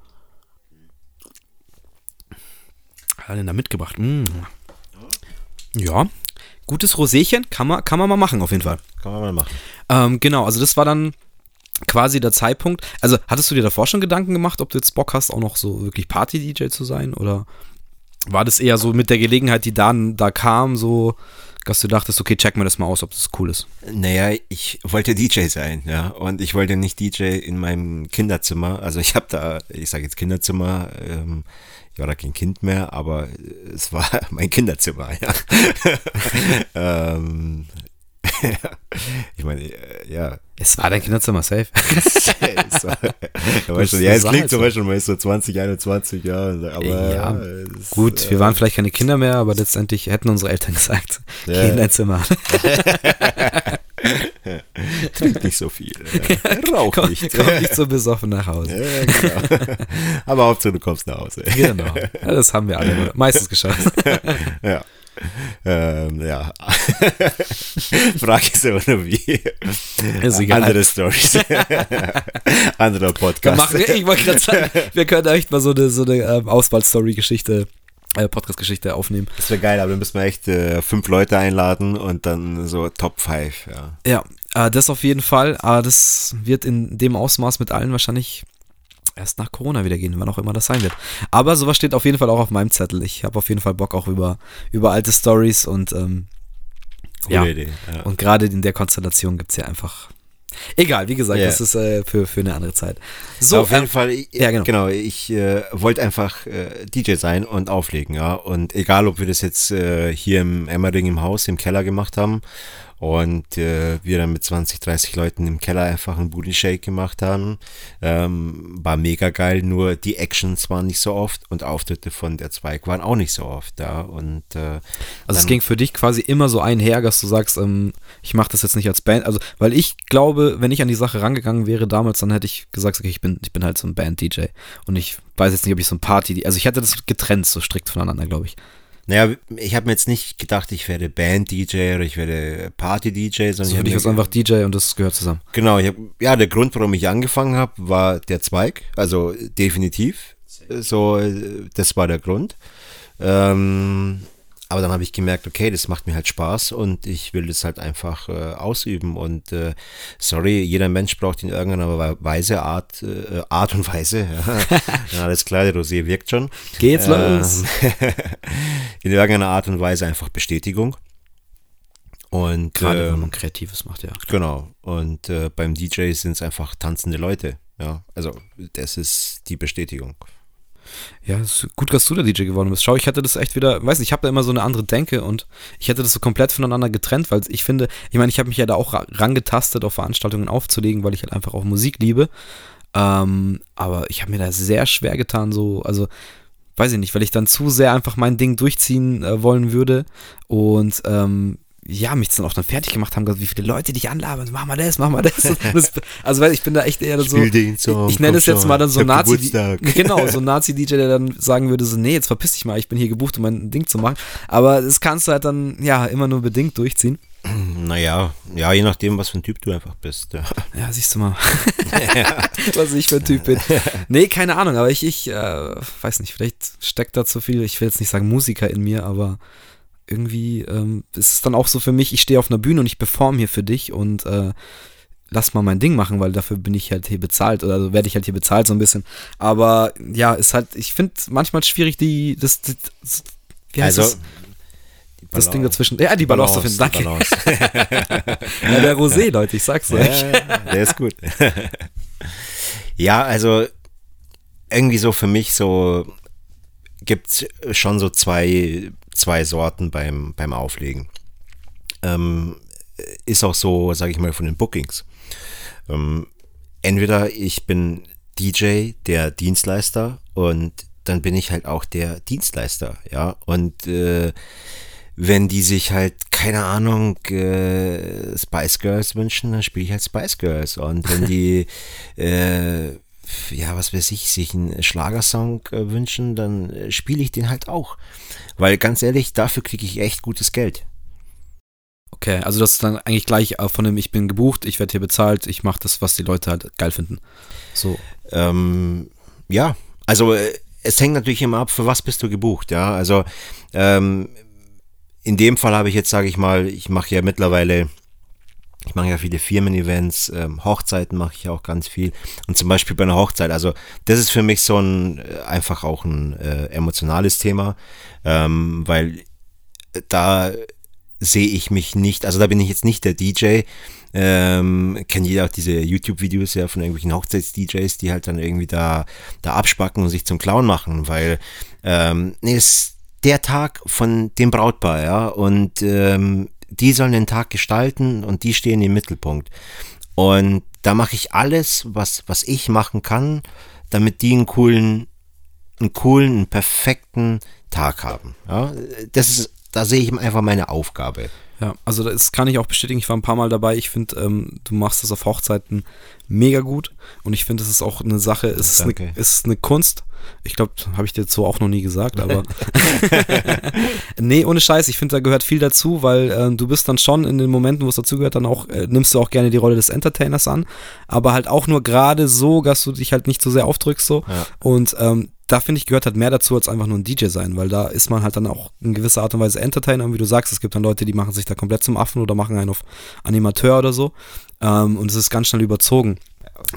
Hat den da mitgebracht? Mmh. Ja, gutes Roséchen kann man, kann man mal machen, auf jeden Fall. Kann man mal machen. Ähm, genau, also das war dann quasi der Zeitpunkt. Also hattest du dir davor schon Gedanken gemacht, ob du jetzt Bock hast, auch noch so wirklich Party-DJ zu sein? Oder war das eher so mit der Gelegenheit, die dann da kam, so, dass du dachtest, okay, check mir das mal aus, ob das cool ist? Naja, ich wollte DJ sein, ja. Und ich wollte nicht DJ in meinem Kinderzimmer. Also ich habe da, ich sage jetzt Kinderzimmer, ähm, ich war da kein Kind mehr, aber es war mein Kinderzimmer, ja. ähm, ich meine, äh, ja. Es war dein Kinderzimmer, safe. ja, schon, ja, es klingt zum Beispiel, man ist so 20, 21 Jahre, aber ja, es, gut, wir waren vielleicht keine Kinder mehr, aber letztendlich hätten unsere Eltern gesagt, ja. geh in dein Zimmer. Trink nicht so viel. Rauch komm, nicht. Komm nicht so besoffen nach Hause. Ja, genau. Aber Hauptsache du kommst nach Hause. Genau. Ja, das haben wir alle meistens geschafft. Ja. Ähm, ja. Frage ist immer nur wie. Ist egal. Andere Stories. Anderer Podcast. Machen wir, ich wollte gerade sagen, wir können echt mal so eine, so eine ähm, Auswahl-Story-Geschichte Podcast-Geschichte aufnehmen. Das wäre geil, aber dann müssen wir echt äh, fünf Leute einladen und dann so Top 5, ja. Ja, äh, das auf jeden Fall. Aber das wird in dem Ausmaß mit allen wahrscheinlich erst nach Corona wieder gehen, wann auch immer das sein wird. Aber sowas steht auf jeden Fall auch auf meinem Zettel. Ich habe auf jeden Fall Bock auch über, über alte Stories und ähm, ja. Idee. Ja. Und gerade in der Konstellation gibt es ja einfach. Egal, wie gesagt, Ja. das ist äh, für, für eine andere Zeit. So, auf jeden ähm, Fall, ich, ja, genau. genau. ich äh, wollte einfach äh, DJ sein und auflegen, ja. Und egal, ob wir das jetzt äh, hier im Emmerding im Haus, im Keller gemacht haben und äh, wir dann mit 20, 30 Leuten im Keller einfach einen Booty Shake gemacht haben, ähm, war mega geil, nur die Actions waren nicht so oft und Auftritte von der Zweig waren auch nicht so oft, ja. Und äh, Also es ging für dich quasi immer so einher, dass du sagst, ähm, ich mache das jetzt nicht als Band. Also, weil ich glaube, wenn ich an die Sache rangegangen wäre damals, dann hätte ich gesagt, okay, ich bin, ich bin halt so ein Band-DJ. Und ich weiß jetzt nicht, ob ich so ein Party, also ich hätte das getrennt, so strikt voneinander, glaube ich. Naja, ich habe mir jetzt nicht gedacht, ich werde Band-DJ oder ich werde Party-DJ, sondern Also ich mir ist einfach DJ und das gehört zusammen. Genau, ich hab, ja, der Grund, warum ich angefangen habe, war der Zweig, also definitiv. So, äh, das war der Grund. Ähm, aber dann habe ich gemerkt, okay, das macht mir halt Spaß und ich will das halt einfach äh, ausüben. Und äh, sorry, jeder Mensch braucht in irgendeiner We- Weise, Art, äh, Art und Weise. Ja. ja, alles klar, der Rosé wirkt schon. Geht's Ähm, los? in irgendeiner Art und Weise einfach Bestätigung. Und Gerade ähm, wenn man Kreatives macht, ja. Genau. Und äh, beim DJ sind es einfach tanzende Leute. Ja, also das ist die Bestätigung. Ja, gut, dass du der DJ geworden bist. Schau, ich hätte das echt wieder, weiß nicht, ich habe da immer so eine andere Denke und ich hätte das so komplett voneinander getrennt, weil ich finde, ich meine, ich habe mich ja da auch ra- rangetastet, auf Veranstaltungen aufzulegen, weil ich halt einfach auch Musik liebe. Ähm, aber ich habe mir da sehr schwer getan, so, also, weiß ich nicht, weil ich dann zu sehr einfach mein Ding durchziehen äh, wollen würde und ähm, ja, mich dann auch dann fertig gemacht haben, wie viele Leute dich anlabern, mach mal das, mach mal das. Das also, weil ich bin da echt eher so, Song, ich nenne komm es jetzt mal dann so ich Nazi, Geburtstag. genau, so Nazi-DJ, der dann sagen würde, so, nee, jetzt verpiss dich mal, ich bin hier gebucht, um mein Ding zu machen. Aber das kannst du halt dann, ja, immer nur bedingt durchziehen. Naja, ja, je nachdem, was für ein Typ du einfach bist. Ja. Ja, siehst du mal, was ich für ein Typ bin. Nee, keine Ahnung, aber ich, ich äh, weiß nicht, vielleicht steckt da zu viel, ich will jetzt nicht sagen Musiker in mir, aber irgendwie ähm, ist es dann auch so für mich, ich stehe auf einer Bühne und ich performe hier für dich und äh, lass mal mein Ding machen, weil dafür bin ich halt hier bezahlt oder also werde ich halt hier bezahlt so ein bisschen. Aber ja, ist halt, ich finde manchmal schwierig, die, das, das wie heißt Also das? das Ding dazwischen. Ja, die Balance, Balance zu finden. Danke. ja, der Rosé, Leute, ich sag's euch. Ja, der ist gut. ja, also irgendwie so für mich so gibt es schon so zwei, zwei Sorten beim, beim Auflegen. Ähm, ist auch so, sage ich mal, von den Bookings. Ähm, entweder ich bin DJ, der Dienstleister, und dann bin ich halt auch der Dienstleister, ja. Und äh, wenn die sich halt, keine Ahnung, äh, Spice Girls wünschen, dann spiele ich halt Spice Girls. Und wenn die, äh, ja, was weiß ich, sich einen Schlagersong äh, wünschen, dann äh, spiele ich den halt auch. Weil ganz ehrlich, dafür kriege ich echt gutes Geld. Okay, also das ist dann eigentlich gleich von dem, ich bin gebucht, ich werde hier bezahlt, ich mache das, was die Leute halt geil finden. So. Ähm, ja, also äh, es hängt natürlich immer ab, für was bist du gebucht, ja. Also ähm, in dem Fall habe ich jetzt, sage ich mal, ich mache ja mittlerweile, ich mache ja viele Firmen-Events, ähm, Hochzeiten mache ich auch ganz viel. Und zum Beispiel bei einer Hochzeit, also das ist für mich so ein äh, einfach auch ein äh, emotionales Thema, ähm, weil da sehe ich mich nicht, also da bin ich jetzt nicht der DJ, ähm, kennt jeder auch diese YouTube-Videos ja von irgendwelchen Hochzeits-DJs, die halt dann irgendwie da, da abspacken und sich zum Clown machen, weil ähm, nee, ist der Tag von dem Brautpaar, ja, und ähm, die sollen den Tag gestalten und die stehen im Mittelpunkt. Und da mache ich alles, was, was ich machen kann, damit die einen coolen, einen coolen, einen perfekten Tag haben. Ja, das ist, da sehe ich einfach meine Aufgabe. Ja, also das kann ich auch bestätigen. Ich war ein paar Mal dabei. Ich finde, ähm, du machst das auf Hochzeiten mega gut. Und ich finde, es ist auch eine Sache, es ist, eine, ist eine Kunst. Ich glaube, habe ich dir so auch noch nie gesagt, aber. nee, ohne Scheiß. Ich finde, da gehört viel dazu, weil äh, du bist dann schon in den Momenten, wo es dazugehört, dann auch, äh, nimmst du auch gerne die Rolle des Entertainers an. Aber halt auch nur gerade so, dass du dich halt nicht so sehr aufdrückst so. Ja. Und ähm, da finde ich, gehört halt mehr dazu, als einfach nur ein DJ sein, weil da ist man halt dann auch in gewisser Art und Weise Entertainer, wie du sagst, es gibt dann Leute, die machen sich da komplett zum Affen oder machen einen auf Animateur oder so. Ähm, und es ist ganz schnell überzogen.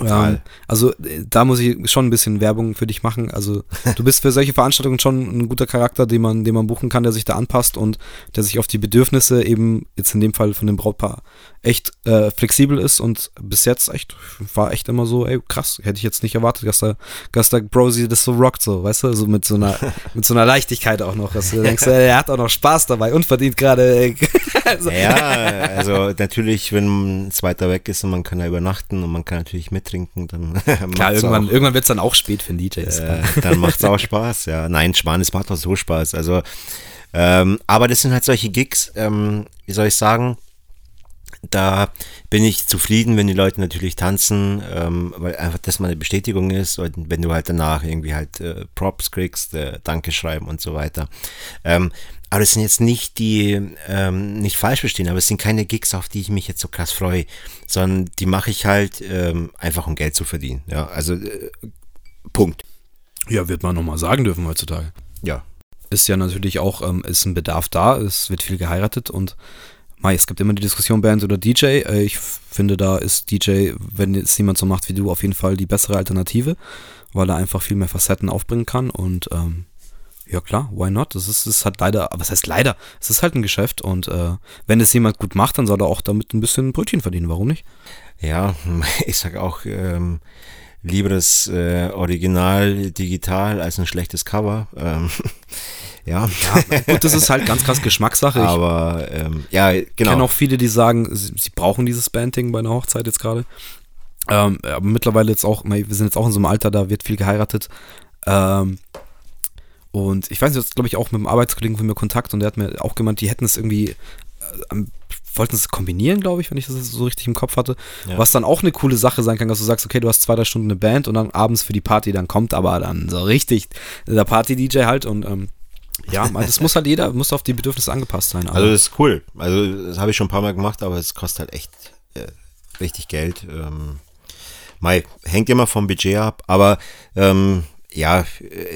Ähm, also äh, da muss ich schon ein bisschen Werbung für dich machen. Also du bist für solche Veranstaltungen schon ein guter Charakter, den man, den man buchen kann, der sich da anpasst und der sich auf die Bedürfnisse eben jetzt in dem Fall von dem Brautpaar echt äh, flexibel ist und bis jetzt echt war echt immer so, ey krass, hätte ich jetzt nicht erwartet, dass der, dass der Brosy das so rockt, so, weißt du, so mit so einer mit so einer Leichtigkeit auch noch, dass du denkst, er hat auch noch Spaß dabei und verdient gerade. also. Ja, also natürlich, wenn man weiter weg ist und man kann da übernachten und man kann natürlich mittrinken, dann Klar, irgendwann, irgendwann wird es dann auch spät für den DJ. Äh, dann macht es auch Spaß, ja. Nein, Schmarrn, es macht auch so Spaß. Also, ähm, aber das sind halt solche Gigs, ähm, wie soll ich sagen, da bin ich zufrieden, wenn die Leute natürlich tanzen, ähm, weil einfach das mal eine Bestätigung ist und wenn du halt danach irgendwie halt äh, Props kriegst, äh, Danke schreiben und so weiter. Ähm, aber es sind jetzt nicht die, ähm, nicht falsch verstehen, aber es sind keine Gigs, auf die ich mich jetzt so krass freue, sondern die mache ich halt ähm, einfach, um Geld zu verdienen. Ja, also äh, Punkt. Ja, wird man nochmal sagen dürfen heutzutage. Ja. Ist ja natürlich auch, ähm, ist ein Bedarf da, es wird viel geheiratet und Mai, es gibt immer die Diskussion Band oder DJ. Äh, ich finde, da ist DJ, wenn es jemand so macht wie du, auf jeden Fall die bessere Alternative, weil er einfach viel mehr Facetten aufbringen kann und ähm, ja klar, why not? Das ist, das hat leider, was heißt leider? Es ist halt ein Geschäft und äh, wenn es jemand gut macht, dann soll er auch damit ein bisschen Brötchen verdienen. Warum nicht? Ja, ich sag auch, ähm, lieber das äh, Original digital als ein schlechtes Cover. Ähm, ja. ja. Gut, das ist halt ganz krass Geschmackssache. Aber ähm, ja, genau. Ich kenne auch viele, die sagen, sie, sie brauchen dieses Banding bei einer Hochzeit jetzt gerade. Ähm, aber mittlerweile jetzt auch, wir sind jetzt auch in so einem Alter, da wird viel geheiratet. Ähm, und ich weiß nicht, jetzt glaube ich auch mit einem Arbeitskollegen von mir Kontakt und der hat mir auch gemeint, die hätten es irgendwie, äh, wollten es kombinieren, glaube ich, wenn ich das so richtig im Kopf hatte. Ja. Was dann auch eine coole Sache sein kann, dass du sagst, okay, du hast zwei, drei Stunden eine Band und dann abends für die Party, dann kommt aber dann so richtig der Party-DJ halt und ähm, ja, das muss halt jeder, muss auf die Bedürfnisse angepasst sein. also das ist cool. Also das habe ich schon ein paar Mal gemacht, aber es kostet halt echt äh, richtig Geld. Ähm, Mai, hängt immer vom Budget ab, aber ähm, ja,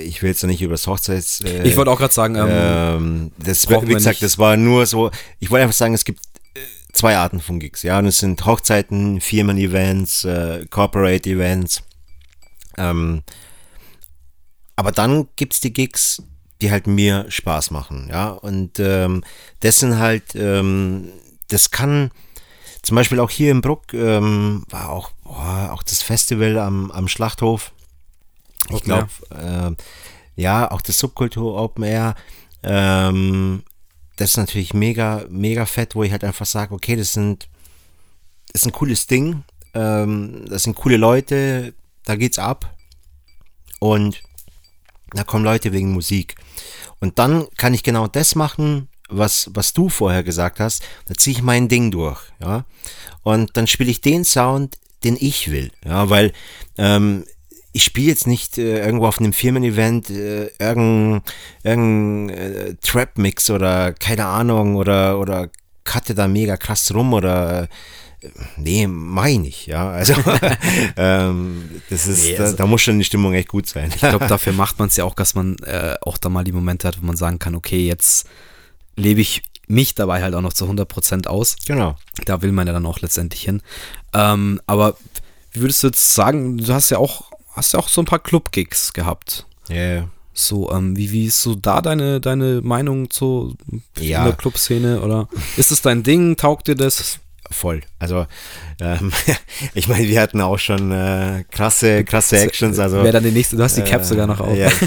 ich will jetzt noch nicht über das Hochzeits. Äh, ich wollte auch gerade sagen, ähm, ähm, das, wie gesagt, das war nur so. Ich wollte einfach sagen, es gibt äh, zwei Arten von Gigs. Ja, und es sind Hochzeiten, Firmen-Events, äh, Corporate-Events. Ähm, aber dann gibt es die Gigs, die halt mir Spaß machen, ja. Und ähm, das sind halt, ähm, das kann zum Beispiel auch hier in Bruck ähm, war auch, boah, auch das Festival am, am Schlachthof. Ich glaube, äh, ja, auch das Subkultur Open Air. Ähm, das ist natürlich mega, mega fett, wo ich halt einfach sage, okay, das sind, das ist ein cooles Ding. Ähm, das sind coole Leute, da geht's ab. Und da kommen Leute wegen Musik. Und dann kann ich genau das machen, was, was du vorher gesagt hast. Da ziehe ich mein Ding durch, ja. Und dann spiele ich den Sound, den ich will, ja, weil ähm, ich spiele jetzt nicht äh, irgendwo auf einem Firmen-Event äh, irgendein, irgendein äh, Trap-Mix oder keine Ahnung oder, oder cutte da mega krass rum oder äh, nee, meine ich, ja. Also ähm, das ist, Nee, also- da, da muss schon die Stimmung echt gut sein. Ich glaube, dafür macht man es ja auch, dass man äh, auch da mal die Momente hat, wo man sagen kann, okay, jetzt lebe ich mich dabei halt auch noch zu 100% aus. genau. Da will man ja dann auch letztendlich hin. Ähm, aber wie würdest du jetzt sagen, du hast ja auch, hast ja auch so ein paar Club-Gigs gehabt. Ja, yeah. So, ähm, wie, wie ist so da deine, deine Meinung zu Ja. in der Clubszene? Oder ist es dein Ding? Taugt dir das? voll. Also ähm, ich meine, wir hatten auch schon äh, krasse, krasse Actions. Also Wer dann die nächste, du hast die Cap äh, sogar noch auf. Ja.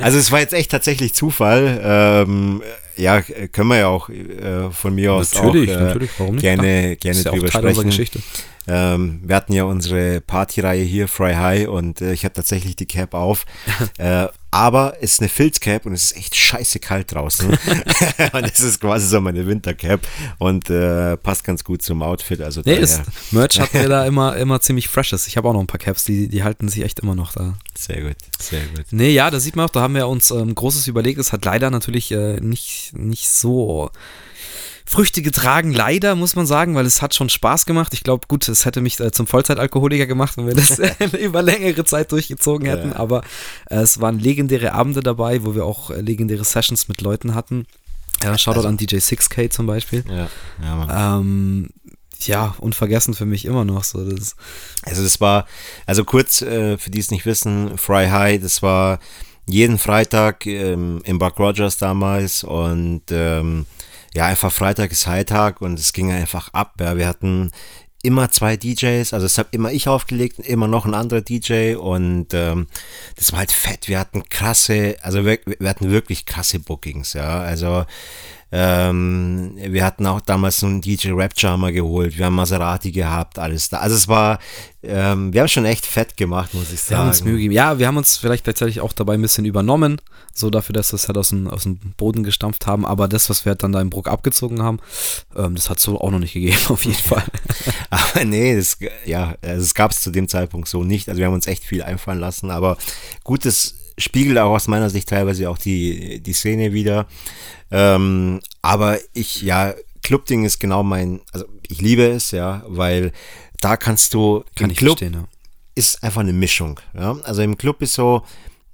Also es war jetzt echt tatsächlich Zufall. Ähm, ja, können wir ja auch äh, von mir aus Natürlich, auch, äh, natürlich, warum nicht? gerne, gerne ist ja auch drüber Teil sprechen. Geschichte. Ähm, wir hatten ja unsere Partyreihe hier, Fry High, und äh, ich habe tatsächlich die Cap auf. aber es ist eine Filzcap und es ist echt scheiße kalt draußen. und es ist quasi so meine Wintercap und äh, passt ganz gut zum Outfit. Also Nee, ist, Merch hat mir da immer, immer ziemlich freshes. Ich habe auch noch ein paar Caps, die, die halten sich echt immer noch da. sehr gut, sehr gut. Nee, ja, da sieht man auch, da haben wir uns ähm, Großes überlegt. Es hat leider natürlich äh, nicht, nicht so Früchte getragen, leider, muss man sagen, weil es hat schon Spaß gemacht. Ich glaube, gut, es hätte mich äh, zum Vollzeitalkoholiker gemacht, wenn wir das über längere Zeit durchgezogen hätten. Ja. Aber äh, es waren legendäre Abende dabei, wo wir auch äh, legendäre Sessions mit Leuten hatten. Ja, Shoutout Also- an DJ 6K zum Beispiel. Ja, ja, Mann. Ähm, ja, unvergessen für mich immer noch so. Das, Also das war, also kurz äh, für die es nicht wissen, Fry High, das war jeden Freitag ähm, im Buck Rogers damals und ähm, ja, einfach Freitag ist Hightag und es ging einfach ab. Ja. Wir hatten immer zwei DJs, also es habe immer ich aufgelegt, immer noch ein anderer DJ und ähm, das war halt fett. Wir hatten krasse, also wir, wir hatten wirklich krasse Bookings, ja, also ähm, wir hatten auch damals einen DJ Rap Charmer geholt, wir haben Maserati gehabt, alles da. Also es war, ähm, wir haben schon echt fett gemacht, muss ich wir haben uns sagen. Mühe gegeben. Ja, wir haben uns vielleicht gleichzeitig auch dabei ein bisschen übernommen, so dafür, dass wir es halt aus dem, aus dem Boden gestampft haben. Aber das, was wir halt dann da im Bruck abgezogen haben, ähm, das hat es so auch noch nicht gegeben, auf jeden Fall. Aber nee, das, ja, also es gab es zu dem Zeitpunkt so nicht. Also wir haben uns echt viel einfallen lassen, aber gut, das spiegelt auch aus meiner Sicht teilweise auch die, die Szene wieder. Ähm, aber ich, ja, Clubding ist genau mein, also ich liebe es, ja, weil da kannst du Kann ich Club verstehen, ja. ist einfach eine Mischung. Ja? Also im Club ist so,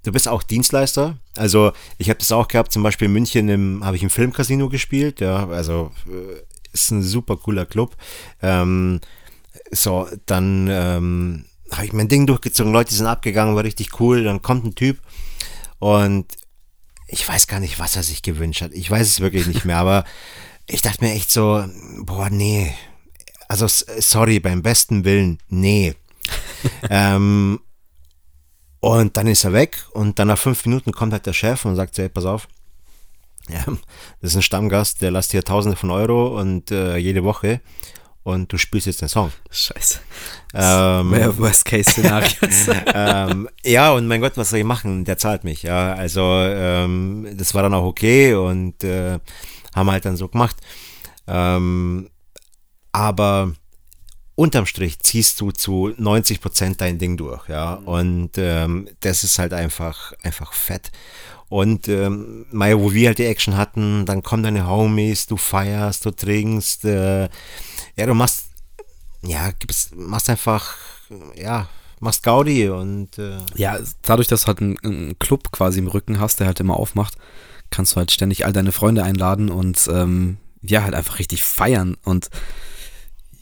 du bist auch Dienstleister. Also ich habe das auch gehabt, zum Beispiel in München im, habe ich im Filmcasino gespielt. Ja, also äh, ist ein super cooler Club. Ähm, so, dann ähm, habe ich mein Ding durchgezogen, Leute sind abgegangen, war richtig cool. Dann kommt ein Typ und ich weiß gar nicht, was er sich gewünscht hat. Ich weiß es wirklich nicht mehr, aber ich dachte mir echt so, boah, nee. Also sorry, beim besten Willen, nee. ähm, und dann ist er weg und dann nach fünf Minuten kommt halt der Chef und sagt so, hey, pass auf, ja, das ist ein Stammgast, der lasst hier Tausende von Euro und äh, jede Woche und du spielst jetzt den Song. Scheiße. Ähm, Worst-Case-Szenario. ähm, ja, und mein Gott, was soll ich machen? Der zahlt mich, ja. Also, ähm, das war dann auch okay und äh, haben halt dann so gemacht. Ähm, aber unterm Strich ziehst du zu 90 Prozent dein Ding durch, ja. Und ähm, das ist halt einfach, einfach fett. Und ähm, Maya, wo wir halt die Action hatten, dann kommen deine Homies, du feierst, du trinkst, äh, ja, du machst, ja, gibst, machst einfach, ja, machst Gaudi und äh, ja, dadurch, dass du halt einen, einen Club quasi im Rücken hast, der halt immer aufmacht, kannst du halt ständig all deine Freunde einladen und ähm, ja, halt einfach richtig feiern. Und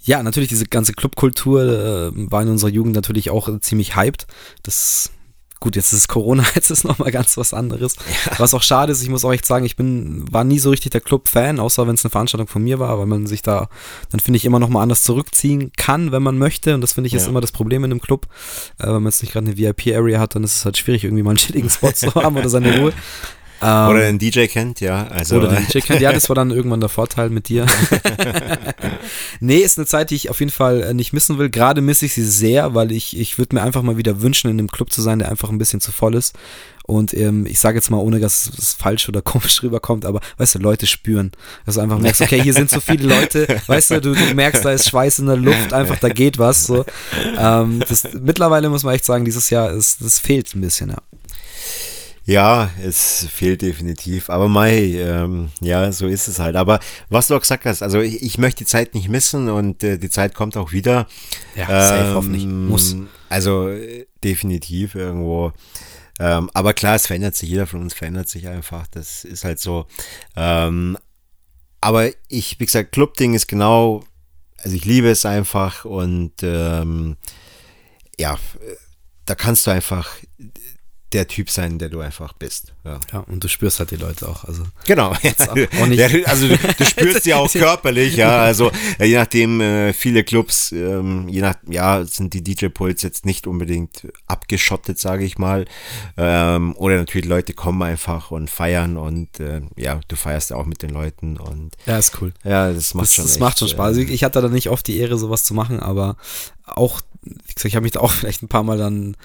ja, natürlich, diese ganze Clubkultur äh, war in unserer Jugend natürlich auch äh, ziemlich hyped. Das Gut, jetzt ist Corona, jetzt ist nochmal ganz was anderes. Ja. Was auch schade ist, ich muss auch echt sagen, ich bin, war nie so richtig der Club-Fan, außer wenn es eine Veranstaltung von mir war, weil man sich da, dann finde ich immer nochmal anders zurückziehen kann, wenn man möchte. Und das finde ich ja. ist immer das Problem in einem Club. Äh, wenn man jetzt nicht gerade eine VIP-Area hat, dann ist es halt schwierig, irgendwie mal einen chilligen Spot zu haben oder seine Ruhe. Ähm, oder den DJ kennt, ja. Also. Oder den DJ kennt, ja, das war dann irgendwann der Vorteil mit dir. nee, ist eine Zeit, die ich auf jeden Fall äh, nicht missen will. Gerade misse ich sie sehr, weil ich, ich würde mir einfach mal wieder wünschen, in einem Club zu sein, der einfach ein bisschen zu voll ist. Und ähm, ich sage jetzt mal, ohne dass es falsch oder komisch rüberkommt, aber weißt du, Leute spüren. Dass du einfach merkst, okay, hier sind so viele Leute, weißt du, du, du merkst, da ist Schweiß in der Luft, einfach da geht was. So. Ähm, das, mittlerweile muss man echt sagen, dieses Jahr ist, das fehlt ein bisschen, ja. Ja, es fehlt definitiv. Aber Mai, ähm, ja, so ist es halt. Aber was du auch gesagt hast, also ich, ich möchte die Zeit nicht missen und äh, die Zeit kommt auch wieder. Ja, safe ähm, hoffentlich. Muss. Also definitiv irgendwo. Ähm, aber klar, es verändert sich, jeder von uns verändert sich einfach. Das ist halt so. Ähm, aber ich, wie gesagt, Clubding ist genau, also ich liebe es einfach und ähm, ja, da kannst du einfach der Typ sein, der du einfach bist. Ja, ja und du spürst halt die Leute auch. Also genau. Ja. also du, du spürst sie auch körperlich, ja. Also äh, je nachdem, äh, viele Clubs, ähm, je nach, ja, sind die DJ-Puls jetzt nicht unbedingt abgeschottet, sage ich mal. Ähm, oder natürlich Leute kommen einfach und feiern und äh, ja, du feierst auch mit den Leuten und ja, ist cool. Ja, das macht das, schon. Das echt, macht schon Spaß. Äh, ich hatte da nicht oft die Ehre, sowas zu machen, aber auch, wie gesagt, ich habe mich da auch vielleicht ein paar Mal dann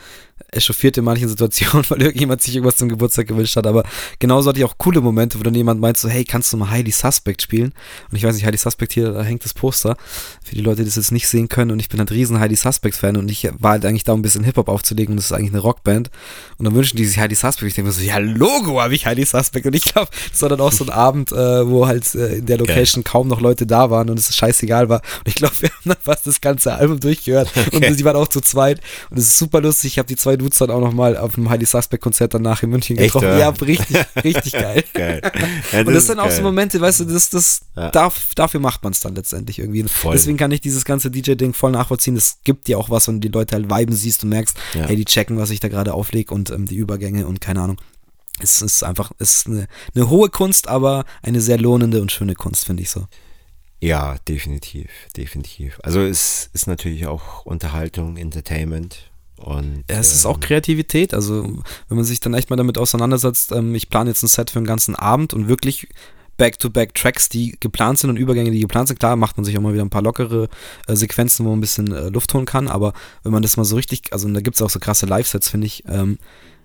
echauffiert in manchen Situationen, weil irgendjemand sich irgendwas zum Geburtstag gewünscht hat. Aber genauso hatte ich auch coole Momente, wo dann jemand meint so, hey, kannst du mal Highly Suspect spielen? Und ich weiß nicht, Highly Suspect hier, da hängt das Poster. Für die Leute, die das jetzt nicht sehen können. Und ich bin halt riesen Highly Suspect-Fan und ich war halt eigentlich da, um ein bisschen Hip-Hop aufzulegen und das ist eigentlich eine Rockband. Und dann wünschen die sich Highly Suspect. Ich denke mir so, ja, Logo habe ich Highly Suspect. Und ich glaube, das war dann auch so ein Abend, äh, wo halt äh, in der Location okay. kaum noch Leute da waren und es scheißegal war. Und ich glaube, wir haben dann fast das ganze Album durchgehört. Okay. Und sie waren auch zu zweit. Und es ist super lustig. Ich habe die zwei Dudes dann auch nochmal auf dem Heidi Suspect Konzert danach in München getroffen. Echt, ja, richtig, richtig geil. geil. Ja, das und das sind auch so Momente, weißt du, das, das ja. darf, dafür macht man es dann letztendlich irgendwie. Voll. Deswegen kann ich dieses ganze DJ-Ding voll nachvollziehen. Das gibt dir auch was, wenn du die Leute halt viben siehst und merkst, ja. hey, die checken, was ich da gerade auflege und ähm, die Übergänge und keine Ahnung. Es ist einfach, es ist eine, eine hohe Kunst, aber eine sehr lohnende und schöne Kunst, finde ich so. Ja, definitiv, definitiv. Also es ist natürlich auch Unterhaltung, Entertainment, und, ja, es ist auch ähm, Kreativität. Also, wenn man sich dann echt mal damit auseinandersetzt, ähm, ich plane jetzt ein Set für einen ganzen Abend und wirklich Back-to-Back-Tracks, die geplant sind und Übergänge, die geplant sind. Klar, macht man sich auch mal wieder ein paar lockere äh, Sequenzen, wo man ein bisschen äh, Luft holen kann, aber wenn man das mal so richtig, also da gibt es auch so krasse Live-Sets, finde ich, ähm,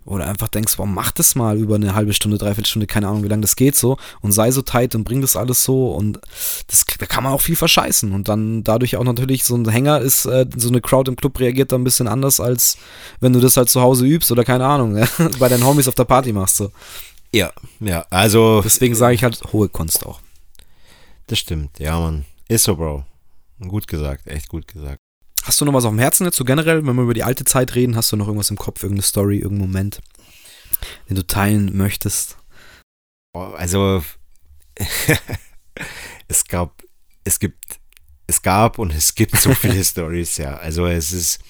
oder einfach denkst, warum mach das mal über eine halbe Stunde, dreiviertel Stunde, keine Ahnung, wie lange das geht so und sei so tight und bring das alles so und das, da kann man auch viel verscheißen und dann dadurch auch natürlich so ein Hänger ist, äh, so eine Crowd im Club reagiert da ein bisschen anders, als wenn du das halt zu Hause übst oder keine Ahnung, ja, bei deinen Homies auf der Party machst so. Ja, ja, also. Deswegen sage ich halt hohe Kunst auch. Das stimmt, ja, man. Ist so, Bro. Gut gesagt, echt gut gesagt. Hast du noch was auf dem Herzen jetzt so generell, wenn wir über die alte Zeit reden? Hast du noch irgendwas im Kopf, irgendeine Story, irgendeinen Moment, den du teilen möchtest? Also, es gab, es gibt, es gab und es gibt so viele Stories, ja. Also es ist,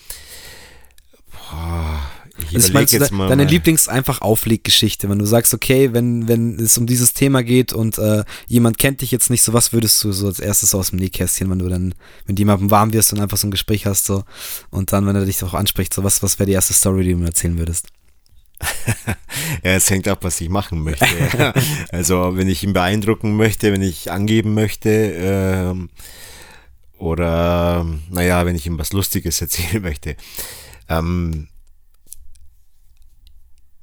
boah, ich also überlege jetzt mal. Deine Lieblings einfach Aufleggeschichte, wenn du sagst, okay, wenn, wenn es um dieses Thema geht und äh, jemand kennt dich jetzt nicht, so was würdest du so als erstes aus dem Nähkästchen, wenn du dann mit jemandem warm wirst und einfach so ein Gespräch hast, so und dann, wenn er dich auch anspricht, so was, was wäre die erste Story, die du mir erzählen würdest? ja, es hängt ab, was ich machen möchte. also, wenn ich ihn beeindrucken möchte, wenn ich angeben möchte, ähm, oder naja, wenn ich ihm was Lustiges erzählen möchte. Ähm,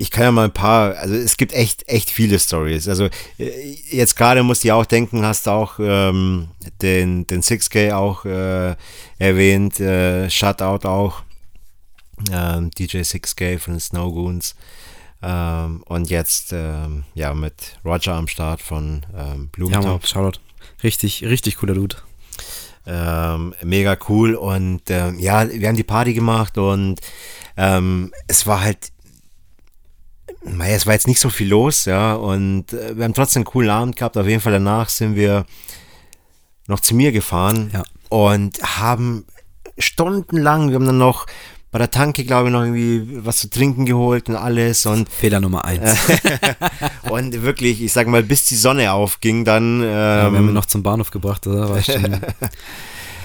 ich kann ja mal ein paar, also es gibt echt, echt viele Stories. Also äh, jetzt gerade musst du ja auch denken, hast auch ähm, den, den 6K auch äh, erwähnt, äh, Shutout auch, ähm, DJ 6K von den Snow Goons. Ähm, und jetzt ähm, ja mit Roger am Start von ähm, Blumentop. Ja, Shoutout. Richtig, richtig cooler Dude. Ähm, mega cool und ähm, ja, wir haben die Party gemacht und ähm, es war halt naja, es war jetzt nicht so viel los, ja, und äh, wir haben trotzdem einen coolen Abend gehabt. Auf jeden Fall danach sind wir noch zu mir gefahren ja. und haben stundenlang, wir haben dann noch bei der Tanke, glaube ich, noch irgendwie was zu trinken geholt und alles. Und, Fehler Nummer eins. und wirklich, ich sag mal, bis die Sonne aufging, dann. Ähm, ja, wir haben ihn noch zum Bahnhof gebracht, oder?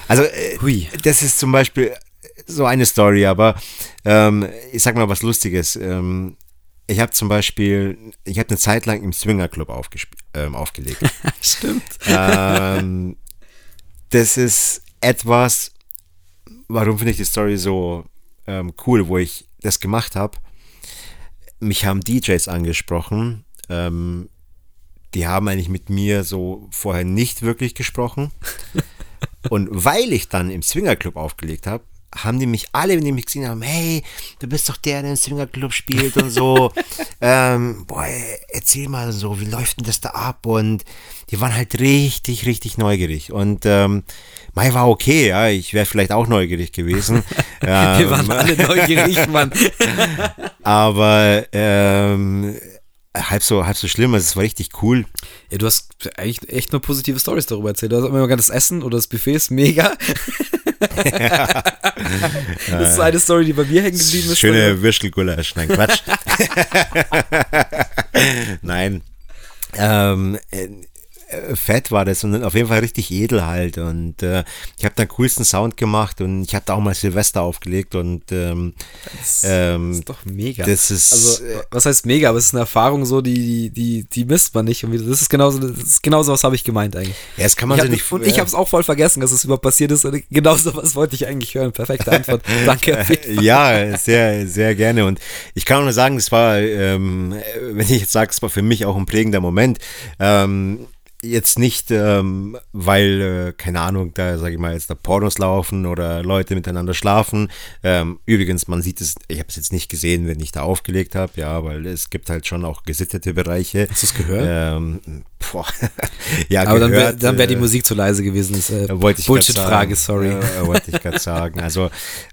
Also, äh, das ist zum Beispiel so eine Story, aber ähm, ich sag mal was Lustiges. Ähm, ich habe zum Beispiel, ich habe eine Zeit lang im Swingerclub ähm, aufgelegt. Stimmt. ähm, das ist etwas, warum finde ich die Story so ähm, cool, wo ich das gemacht habe. Mich haben DJs angesprochen. Ähm, die haben eigentlich mit mir so vorher nicht wirklich gesprochen. Und weil ich dann im Swingerclub aufgelegt habe, haben die mich alle, wenn die mich gesehen haben, hey, du bist doch der, der im Swingerclub spielt und so. ähm, boah, erzähl mal so, wie läuft denn das da ab? Und die waren halt richtig, richtig neugierig. Und ähm, Mai war okay, ja, ich wäre vielleicht auch neugierig gewesen. ähm, Wir waren alle neugierig, Mann. aber ähm, halb so, halb so schlimm. Also es war richtig cool. Ja, du hast eigentlich echt nur positive Stories darüber erzählt. Du hast immer das Essen oder das Buffet ist mega. das ist eine Story, die bei mir hängen geblieben ist. Schöne Würstelgulasch. Nein, Quatsch. Nein. Ähm, äh, äh, fett war das und auf jeden Fall richtig edel halt. Und äh, ich habe den coolsten Sound gemacht und ich habe auch mal Silvester aufgelegt und ähm, das, ähm, ist doch mega. Das ist, also, was heißt mega? Aber es ist eine Erfahrung so, die, die, die misst man nicht. Und das ist genauso, das ist genauso was habe ich gemeint eigentlich. Ja, das kann man ich so nicht. Und ich habe es auch voll vergessen, dass es überhaupt passiert ist. Und genauso was wollte ich eigentlich hören. Perfekte Antwort. Danke. ja, sehr, sehr gerne. Und ich kann auch nur sagen, es war, ähm, wenn ich jetzt sage, es war für mich auch ein prägender Moment. Ähm, jetzt nicht, ähm, weil, äh, keine Ahnung, da sage ich mal, jetzt da Pornos laufen oder Leute miteinander schlafen. Ähm, übrigens, man sieht es, ich habe es jetzt nicht gesehen, wenn ich da aufgelegt habe, ja, weil es gibt halt schon auch gesittete Bereiche. Hast du es gehört? Ähm, boah. ja, Aber gehört, dann wäre dann wär die äh, Musik zu leise gewesen. Das, äh, Bullshit-Frage, sorry. Äh, wollte ich gerade sagen. Also,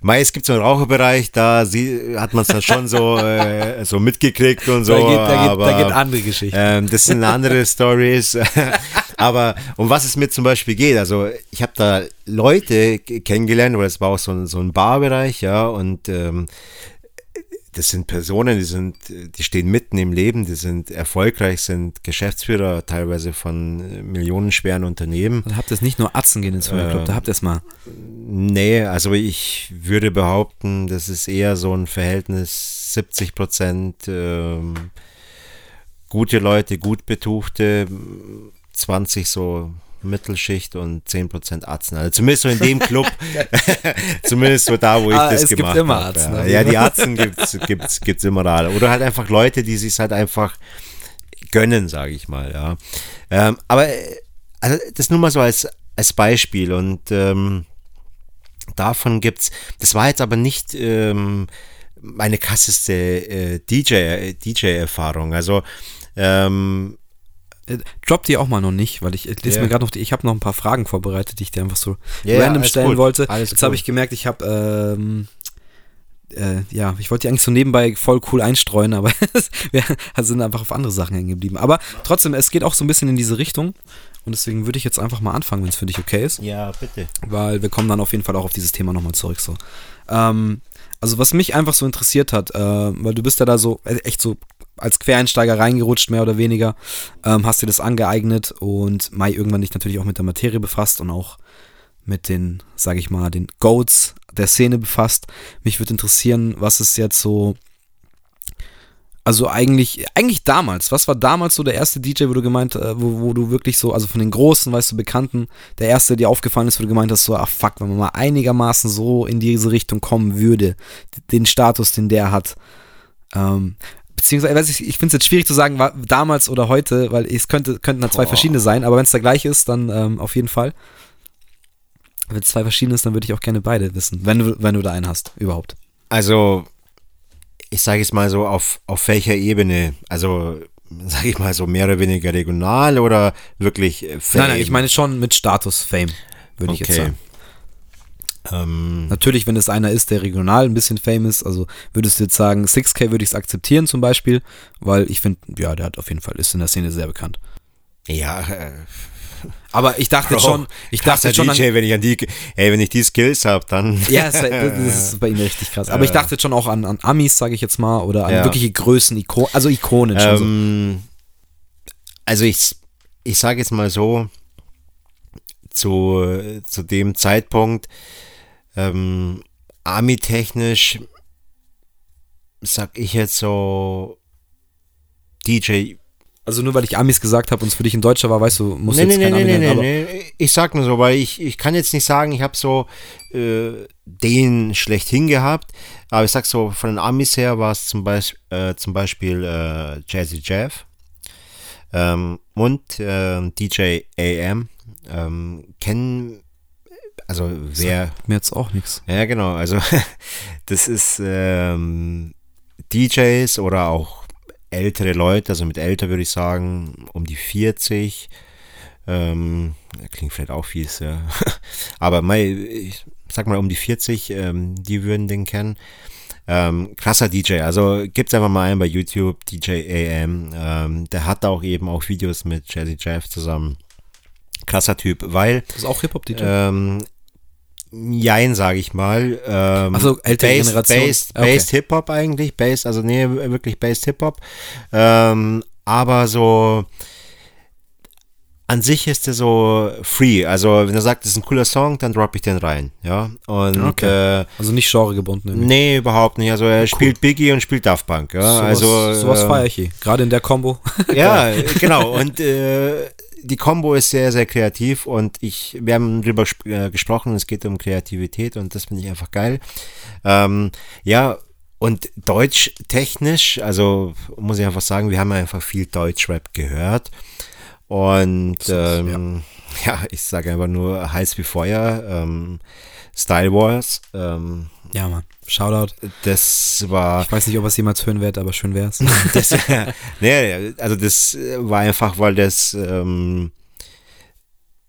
es gibt so einen Raucherbereich, da sie, hat man es dann schon so, äh, so mitgekriegt und so. Da geht, da geht, aber, da geht andere Geschichten. Ähm, das sind andere Stories. Aber um was es mir zum Beispiel geht, also ich habe da Leute kennengelernt, weil es war auch so ein, so ein Barbereich, ja, und ähm, das sind Personen, die sind, die stehen mitten im Leben, die sind erfolgreich, sind Geschäftsführer teilweise von millionenschweren Unternehmen. Da habt ihr es nicht nur Atzen gehen ins Feuerclub, äh, da habt ihr es mal. Nee, also ich würde behaupten, das ist eher so ein Verhältnis 70 Prozent ähm, gute Leute, gut betuchte, 20 so Mittelschicht und 10% Atzen. Also zumindest so in dem Club, zumindest so da, wo ich ah, das gemacht habe. Es gibt immer Atzen. Ja. ja, die Atzen gibt es gibt's, gibt's immer da. Oder halt einfach Leute, die sich halt einfach gönnen, sage ich mal. Ja. Ähm, aber also das nur mal so als, als Beispiel und ähm, davon gibt es, das war jetzt aber nicht ähm, meine krasseste äh, DJ, DJ-Erfahrung. Also ähm, äh, Drop die auch mal noch nicht, weil ich, ich lese yeah. mir gerade noch, die, ich habe noch ein paar Fragen vorbereitet, die ich dir einfach so yeah, random stellen gut. wollte. Alles Jetzt habe ich gemerkt, ich habe, ähm, äh, ja, ich wollte die eigentlich so nebenbei voll cool einstreuen, aber wir sind einfach auf andere Sachen hängen geblieben. Aber trotzdem, es geht auch so ein bisschen in diese Richtung. Und deswegen würde ich jetzt einfach mal anfangen, wenn es für dich okay ist. Ja, bitte. Weil wir kommen dann auf jeden Fall auch auf dieses Thema nochmal zurück. So. Ähm, also was mich einfach so interessiert hat, äh, weil du bist ja da so äh, echt so als Quereinsteiger reingerutscht, mehr oder weniger, ähm, hast dir das angeeignet und Mai irgendwann dich natürlich auch mit der Materie befasst und auch mit den, sag ich mal, den Goats der Szene befasst. Mich würde interessieren, was ist jetzt so, also eigentlich, eigentlich damals, was war damals so der erste DJ, wo du gemeint, äh, wo, wo du wirklich so, also von den Großen, weißt du, Bekannten, der erste, der dir aufgefallen ist, wo du gemeint hast, so, ach fuck, wenn man mal einigermaßen so in diese Richtung kommen würde, den Status, den der hat, ähm, beziehungsweise, ich, ich finde es jetzt schwierig zu sagen, war, damals oder heute, weil es könnte, könnten da zwei Boah. verschiedene sein, aber wenn es der gleiche ist, dann ähm, auf jeden Fall. Wenn es zwei verschiedene ist, dann würde ich auch gerne beide wissen, wenn du, wenn du da einen hast, überhaupt. Also, ich sage es mal so, auf, auf welcher Ebene? Also, sage ich mal so, mehr oder weniger regional oder wirklich Fame? Nein, nein, ich meine schon mit Status Fame, würde okay. ich jetzt sagen. Ähm, Natürlich, wenn es einer ist, der regional ein bisschen famous, also würdest du jetzt sagen, 6K würde ich es akzeptieren zum Beispiel, weil ich finde, ja, der hat auf jeden Fall, ist in der Szene sehr bekannt. Ja, äh, Aber ich dachte Bro, schon, ich dachte schon, an, DJ, wenn ich an die, ey, wenn ich die Skills habe, dann. ja, das, ist bei ihm richtig krass. Aber ich dachte schon auch an, an Amis, sage ich jetzt mal, oder an Ja. wirkliche Größen, Iko also Ikonen schon so. Ähm, also ich, ich sage jetzt mal so, zu, zu dem Zeitpunkt, ähm, Army-technisch, sag ich jetzt so, DJ. Also nur weil ich Amis gesagt habe und es für dich ein Deutscher war, weißt du, muss Nee, jetzt nee, kein nee, Ami nee, nee, nee. Ich sag nur so, weil ich, ich kann jetzt nicht sagen, ich habe so äh, den schlechthin gehabt, aber ich sag so, von den Amis her war es zum, Beisp äh, zum Beispiel äh, Jazzy Jeff ähm, und äh, DJ AM. Ähm, kennen, also wer, mir jetzt auch nichts. ja genau, also das ist ähm, DJs oder auch ältere Leute, also mit älter würde ich sagen, um die 40. Ähm, klingt vielleicht auch fies, ja. Aber mal, ich sag mal um die 40, ähm, die würden den kennen. Ähm, krasser DJ, also gibt's einfach mal einen bei YouTube, DJ AM. Ähm, der hat auch eben auch Videos mit Jazzy Jeff zusammen. Krasser Typ, weil Das ist auch Hip-Hop-DJ. ähm, Jein, sage ich mal. Ähm, Ach so, ältere based, Generation. Based, Okay. based Hip-Hop eigentlich. Based, also nee, wirklich Based Hip-Hop. Ähm, aber so an sich ist er so free. Also wenn er sagt, das ist ein cooler Song, dann drop ich den rein. Ja. Und Okay. äh, also nicht genregebunden. irgendwie. nee, überhaupt nicht. Also er spielt Biggie und spielt Daft Punk. Ja. Sowas, also sowas äh, feiere ich eh. Gerade in der Combo. ja, genau. Und äh, die Combo ist sehr, sehr kreativ und ich, wir haben drüber äh, gesprochen, es geht um Kreativität und das finde ich einfach geil. Ähm, ja, und Deutsch technisch, also muss ich einfach sagen, wir haben einfach viel Deutschrap gehört. Und ähm, ja. ich sage einfach nur heiß wie Feuer, ähm, Style Wars. Ähm, ja, Mann. Shoutout. das war Ich weiß nicht, ob es jemals hören wird, aber schön wär's. das, nee, also das war einfach, weil das, ähm,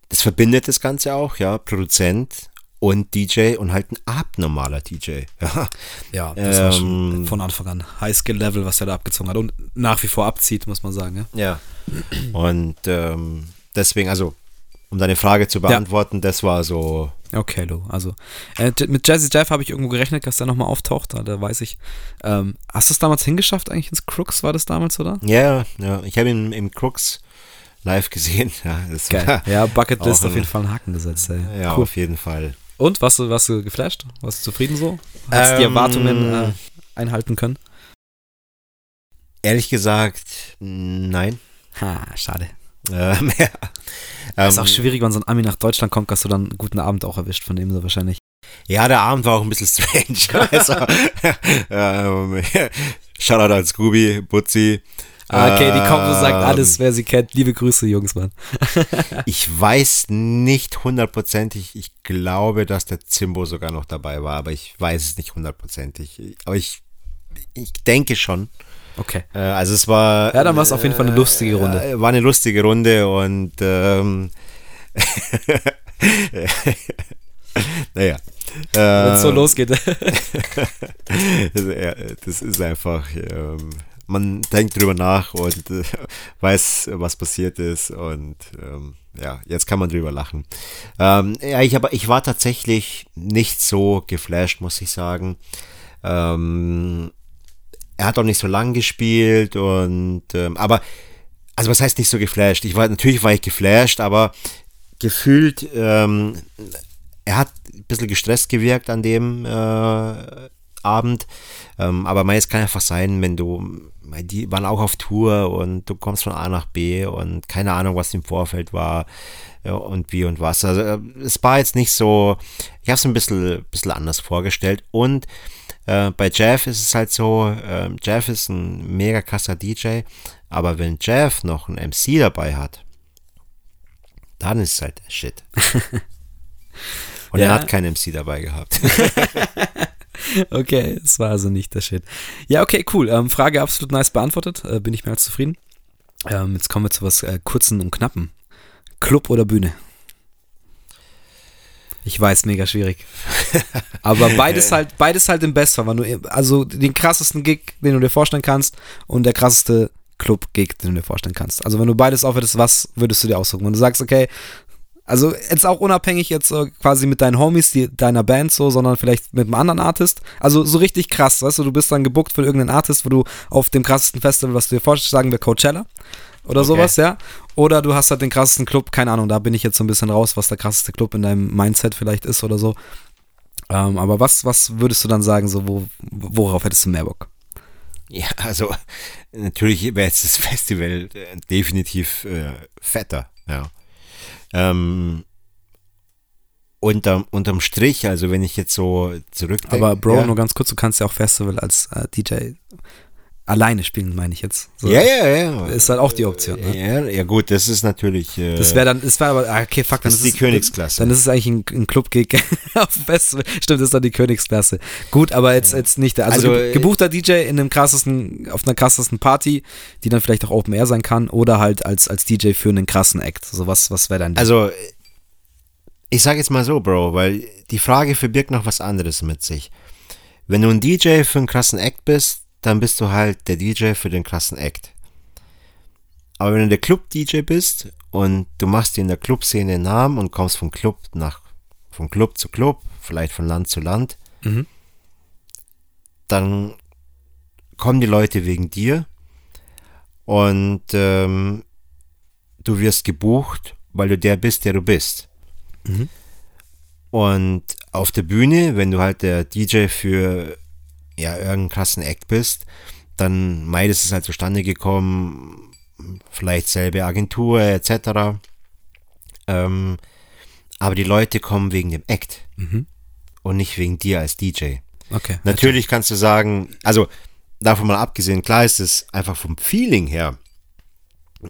das verbindet das Ganze auch, ja, Produzent und DJ und halt ein abnormaler DJ. Ja, ja, das war schon Ähm, von Anfang an High-Skill-Level, was er da abgezogen hat und nach wie vor abzieht, muss man sagen. Ja? ja. Und ähm, deswegen, also, um deine Frage zu beantworten, das war so, Okay, Lou. Also äh, mit Jazzy Jeff habe ich irgendwo gerechnet, dass der nochmal auftaucht. Da, da weiß ich. Ähm, hast du es damals hingeschafft eigentlich ins Crooks? War das damals, oder? ja, ja, ich habe ihn im Crooks live gesehen. Ja, das war, Ja, Bucketlist auf jeden Fall einen Haken gesetzt. Ey. ja cool. auf jeden Fall. Und warst du, warst du geflasht? Warst du zufrieden so? Hast du die Ähm, Erwartungen äh, einhalten können? Ehrlich gesagt, nein. Ha, schade. Ähm, ja. Ist Ähm, auch schwierig, wenn so ein Ami nach Deutschland kommt, hast du dann einen guten Abend auch erwischt von dem so wahrscheinlich. Ja, der Abend war auch ein bisschen strange. Also, ähm, Shoutout an Scooby, Butzi. Okay, die sagt Ähm, alles, wer sie kennt. Liebe Grüße, Jungs, Mann. Ich weiß nicht hundertprozentig. Ich glaube, dass der Zimbo sogar noch dabei war, aber ich weiß es nicht hundertprozentig. Aber ich, ich denke schon. Okay. Äh, also es war. Ja, dann war es auf jeden Fall eine lustige Runde. Äh, war eine lustige Runde und ähm, naja. Wenn es so Ähm, losgeht. das, ist einfach, ähm, man denkt drüber nach und äh, weiß, was passiert ist und ähm, ja, jetzt kann man drüber lachen. Ähm, ja, ich, aber ich war tatsächlich nicht so geflasht, muss ich sagen. Ähm, er hat auch nicht so lang gespielt und ähm, aber also was heißt nicht so geflasht? Ich war natürlich war ich geflasht, aber gefühlt ähm, er hat ein bisschen gestresst gewirkt an dem äh, Abend. Ähm, aber meist kann einfach sein, wenn du, die waren auch auf Tour und du kommst von A nach B und keine Ahnung, was im Vorfeld war ja, und wie und was. Also äh, es war jetzt nicht so, ich habe es ein bisschen, bisschen anders vorgestellt und äh, bei Jeff ist es halt so, äh, Jeff ist ein mega krasser DJ, aber wenn Jeff noch einen MC dabei hat, dann ist es halt Shit. Und Ja. er hat keinen MC dabei gehabt. Okay, es war also nicht der Shit. Ja, okay, cool. Ähm, Frage absolut nice beantwortet. Äh, bin ich mehr als zufrieden. Ähm, jetzt kommen wir zu was äh, kurzen und knappen. Club oder Bühne? Ich weiß, mega schwierig. Aber beides halt, beides halt im Bestfall, weil du, also den krassesten Gig, den du dir vorstellen kannst und der krasseste Club-Gig, den du dir vorstellen kannst? Also wenn du beides aufhörst, was würdest du dir aussuchen? Wenn du sagst, okay, also jetzt auch unabhängig jetzt äh, quasi mit deinen Homies, die, deiner Band so, sondern vielleicht mit einem anderen Artist. Also so richtig krass, weißt du, du bist dann gebuckt für irgendeinen Artist, wo du auf dem krassesten Festival, was du dir vorstellst, sagen wir Coachella oder okay. sowas, ja. Oder du hast halt den krassesten Club, keine Ahnung, da bin ich jetzt so ein bisschen raus, was der krasseste Club in deinem Mindset vielleicht ist oder so. Ähm, aber was, was würdest du dann sagen, so, wo, worauf hättest du mehr Bock? Ja, also natürlich wäre jetzt das Festival äh, definitiv äh, fetter, ja. Ähm, unterm, unterm Strich, also wenn ich jetzt so zurückdenke. Aber Bro, ja. nur ganz kurz, du kannst ja auch Festival als äh, DJ alleine spielen, meine ich jetzt. So, ja, ja, ja. Ist halt auch die Option. Ne? Ja, ja, gut, das ist natürlich. Äh, das wäre dann, das wäre aber, ah, okay, fuck, dann das ist die Königsklasse. Dann ist es eigentlich ein, ein Club-Gig auf dem Festival. Stimmt, das ist dann die Königsklasse. Gut, aber jetzt, ja. jetzt nicht. Also, also gebuchter DJ in einem krassesten, auf einer krassesten Party, die dann vielleicht auch Open Air sein kann, oder halt als, als DJ für einen krassen Act. So was, was wäre dann? Also, ich sage jetzt mal so, Bro, weil die Frage verbirgt noch was anderes mit sich. Wenn du ein DJ für einen krassen Act bist, dann bist du halt der DJ für den krassen Act. Aber wenn du der Club-DJ bist und du machst dir in der Clubszene einen Namen und kommst vom Club nach, vom Club zu Club, vielleicht von Land zu Land, mhm. dann kommen die Leute wegen dir und ähm, du wirst gebucht, weil du der bist, der du bist. Mhm. Und auf der Bühne, wenn du halt der DJ für ja, irgendeinen krassen Act bist, dann meidest es halt zustande gekommen, vielleicht selbe Agentur etc. Ähm, aber die Leute kommen wegen dem Act mhm. und nicht wegen dir als DJ. Okay. Natürlich kannst du sagen, also davon mal abgesehen, klar ist es einfach vom Feeling her,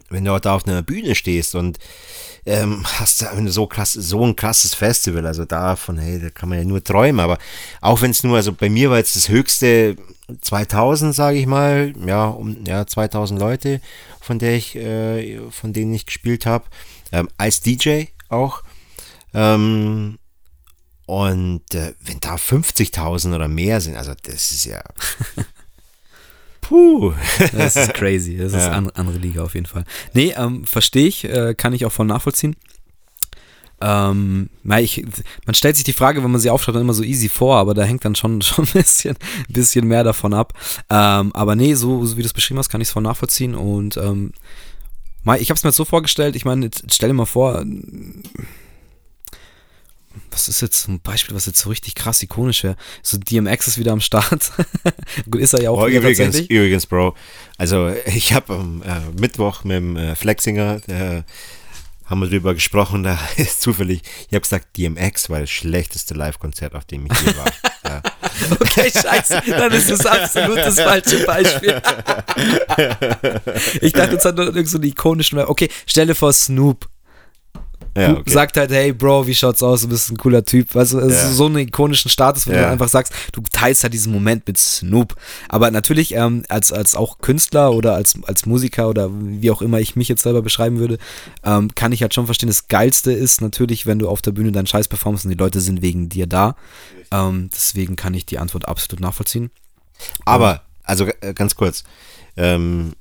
wenn du da auf einer Bühne stehst und ähm, hast du so so ein krasses Festival, also davon, hey, da kann man ja nur träumen, aber auch wenn es nur, also bei mir war jetzt das höchste 2000, sage ich mal, ja, um, ja, 2000 Leute, von der ich, äh, von denen ich gespielt habe, ähm, als DJ auch, ähm, und äh, wenn da 50.000 oder mehr sind, also das ist ja Puh. Das ist crazy. Das ist ja. andere, andere Liga auf jeden Fall. Nee, ähm, verstehe ich, äh, kann ich auch voll nachvollziehen. Ähm, ich, man stellt sich die Frage, wenn man sie aufschaut, dann immer so easy vor, aber da hängt dann schon, schon ein bisschen, ein bisschen mehr davon ab. Ähm, aber nee, so, so wie du es beschrieben hast, kann ich es voll nachvollziehen. Und ähm, ich habe es mir jetzt so vorgestellt, ich meine, stell dir mal vor, was ist jetzt ein Beispiel, was jetzt so richtig krass ikonisch wäre? So DMX ist wieder am Start. Gut, ist er ja auch oh, übrigens, tatsächlich. Übrigens, Bro, also ich habe am äh, Mittwoch mit dem äh, Flexinger, der haben wir drüber gesprochen, da ist zufällig, ich habe gesagt, DMX war das schlechteste Live-Konzert, auf dem ich je war. ja. Okay, scheiße, dann ist das absolut das falsche Beispiel. ich dachte, es hat noch irgend so einen ikonischen, okay, stelle vor Snoop ja, okay. sagt halt, hey Bro, wie schaut's aus? Du bist ein cooler Typ. Weißt du, es ja. ist so einen ikonischen Status, wo ja. du einfach sagst, du teilst halt diesen Moment mit Snoop. Aber natürlich, ähm, als, als auch Künstler oder als, als Musiker oder wie auch immer ich mich jetzt selber beschreiben würde, ähm, kann ich halt schon verstehen, das Geilste ist natürlich, wenn du auf der Bühne deinen Scheiß performst und die Leute sind wegen dir da. Ähm, deswegen kann ich die Antwort absolut nachvollziehen. Aber, also äh, ganz kurz, ähm,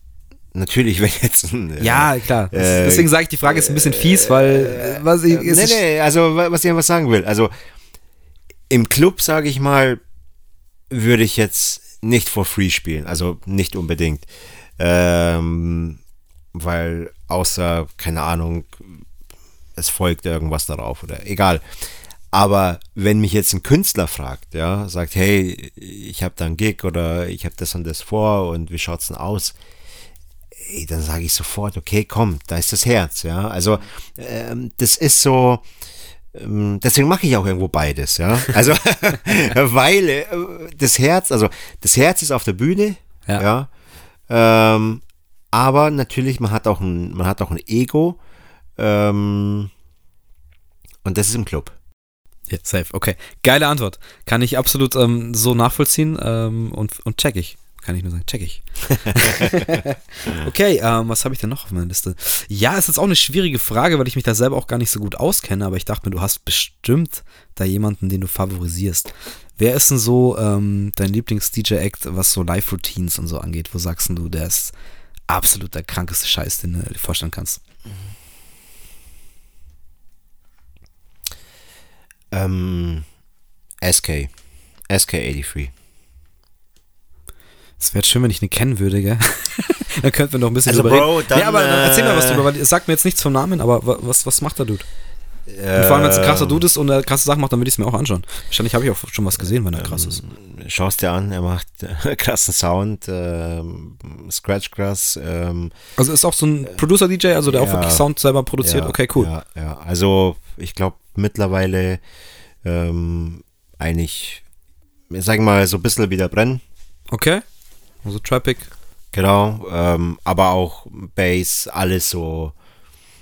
natürlich, wenn jetzt ein, äh, Ja, klar. Äh, Deswegen sage ich, die Frage ist ein bisschen fies, weil äh, was ich. Nee, nee, also was ich einfach sagen will. Also im Club, sage ich mal, würde ich jetzt nicht for free spielen. Also nicht unbedingt. Ähm, weil außer, keine Ahnung, es folgt irgendwas darauf oder egal. Aber wenn mich jetzt ein Künstler fragt, ja, sagt, hey, ich habe da einen Gig oder ich habe das und das vor und wie schaut's denn aus? Ey, dann sage ich sofort, okay, komm, da ist das Herz, ja. Also ähm, das ist so, ähm, deswegen mache ich auch irgendwo beides, ja. Also weil äh, das Herz, also das Herz ist auf der Bühne, ja. ja ähm, aber natürlich, man hat auch ein, man hat auch ein Ego ähm, und das ist im Club. Ja, safe, okay. Geile Antwort. Kann ich absolut ähm, so nachvollziehen ähm, und, und check ich. Kann ich nur sagen, check ich. okay, ähm, was habe ich denn noch auf meiner Liste? Ja, es ist auch eine schwierige Frage, weil ich mich da selber auch gar nicht so gut auskenne, aber ich dachte mir, du hast bestimmt da jemanden, den du favorisierst. Wer ist denn so ähm, dein Lieblings-DJ-Act, was so Live-Routines und so angeht? Wo sagst du, der ist absolut der krankeste Scheiß, den du dir vorstellen kannst? Ähm, SK. SK83. Es wäre schön, wenn ich ihn kennen würde, gell? dann könnten wir noch ein bisschen Also, drüber Bro, reden. dann, ja, aber dann erzähl mal was äh, drüber, weil sag mir jetzt nichts vom Namen, aber wa- was, was macht der Dude? Und vor allem, wenn es ein krasser Ähm, Dude ist und er krasse Sachen macht, dann würde ich es mir auch anschauen. Wahrscheinlich habe ich auch schon was gesehen, wenn er krass ist. Schaust dir an, er macht äh, krassen Sound, ähm, Scratch Grass. Ähm, Also ist auch so ein Producer-DJ, also der auch ja. wirklich Sound selber produziert. ja, okay, cool. Ja, ja. also ich glaube mittlerweile ähm, eigentlich, sag ich mal, so ein bisschen wieder brennen. Okay. Also Traffic. Genau, ähm, aber auch Bass, alles so.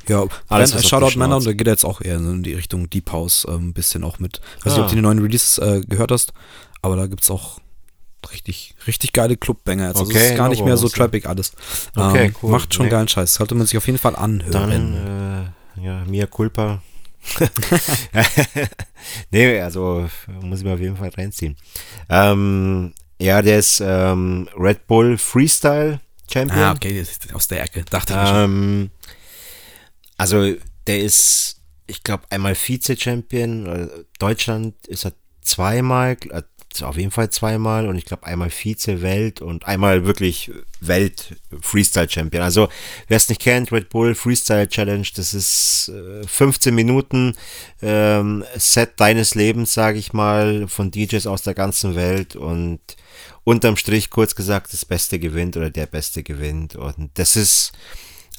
Ja, Alles, auf Shoutout Männer und da geht er jetzt auch eher in die Richtung Deep House, ähm, ein bisschen auch mit. Weiß nicht, Ah. ob du die neuen Releases äh, gehört hast, aber da gibt es auch richtig, richtig geile Clubbanger jetzt. Also es Okay, ist gar nicht mehr so. Traffic alles. Okay, ähm, cool. Macht schon Nee. geilen Scheiß. Sollte man sich auf jeden Fall anhören. Dann, äh, ja, Mia Culpa. nee, also muss ich mir auf jeden Fall reinziehen. Ähm, ja, der ist ähm, Red Bull Freestyle Champion. ah, okay, das ist aus der Ecke. Dachte ich mir schon. Ähm, also der ist, ich glaube, einmal Vize-Champion. äh, Deutschland ist er zweimal, äh, auf jeden Fall zweimal und ich glaube einmal Vize-Welt und einmal wirklich Welt-Freestyle-Champion. Also wer es nicht kennt, Red Bull Freestyle Challenge, das ist äh, 15 Minuten ähm, Set deines Lebens, sage ich mal, von DJs aus der ganzen Welt und unterm Strich kurz gesagt, das Beste gewinnt oder der Beste gewinnt und das ist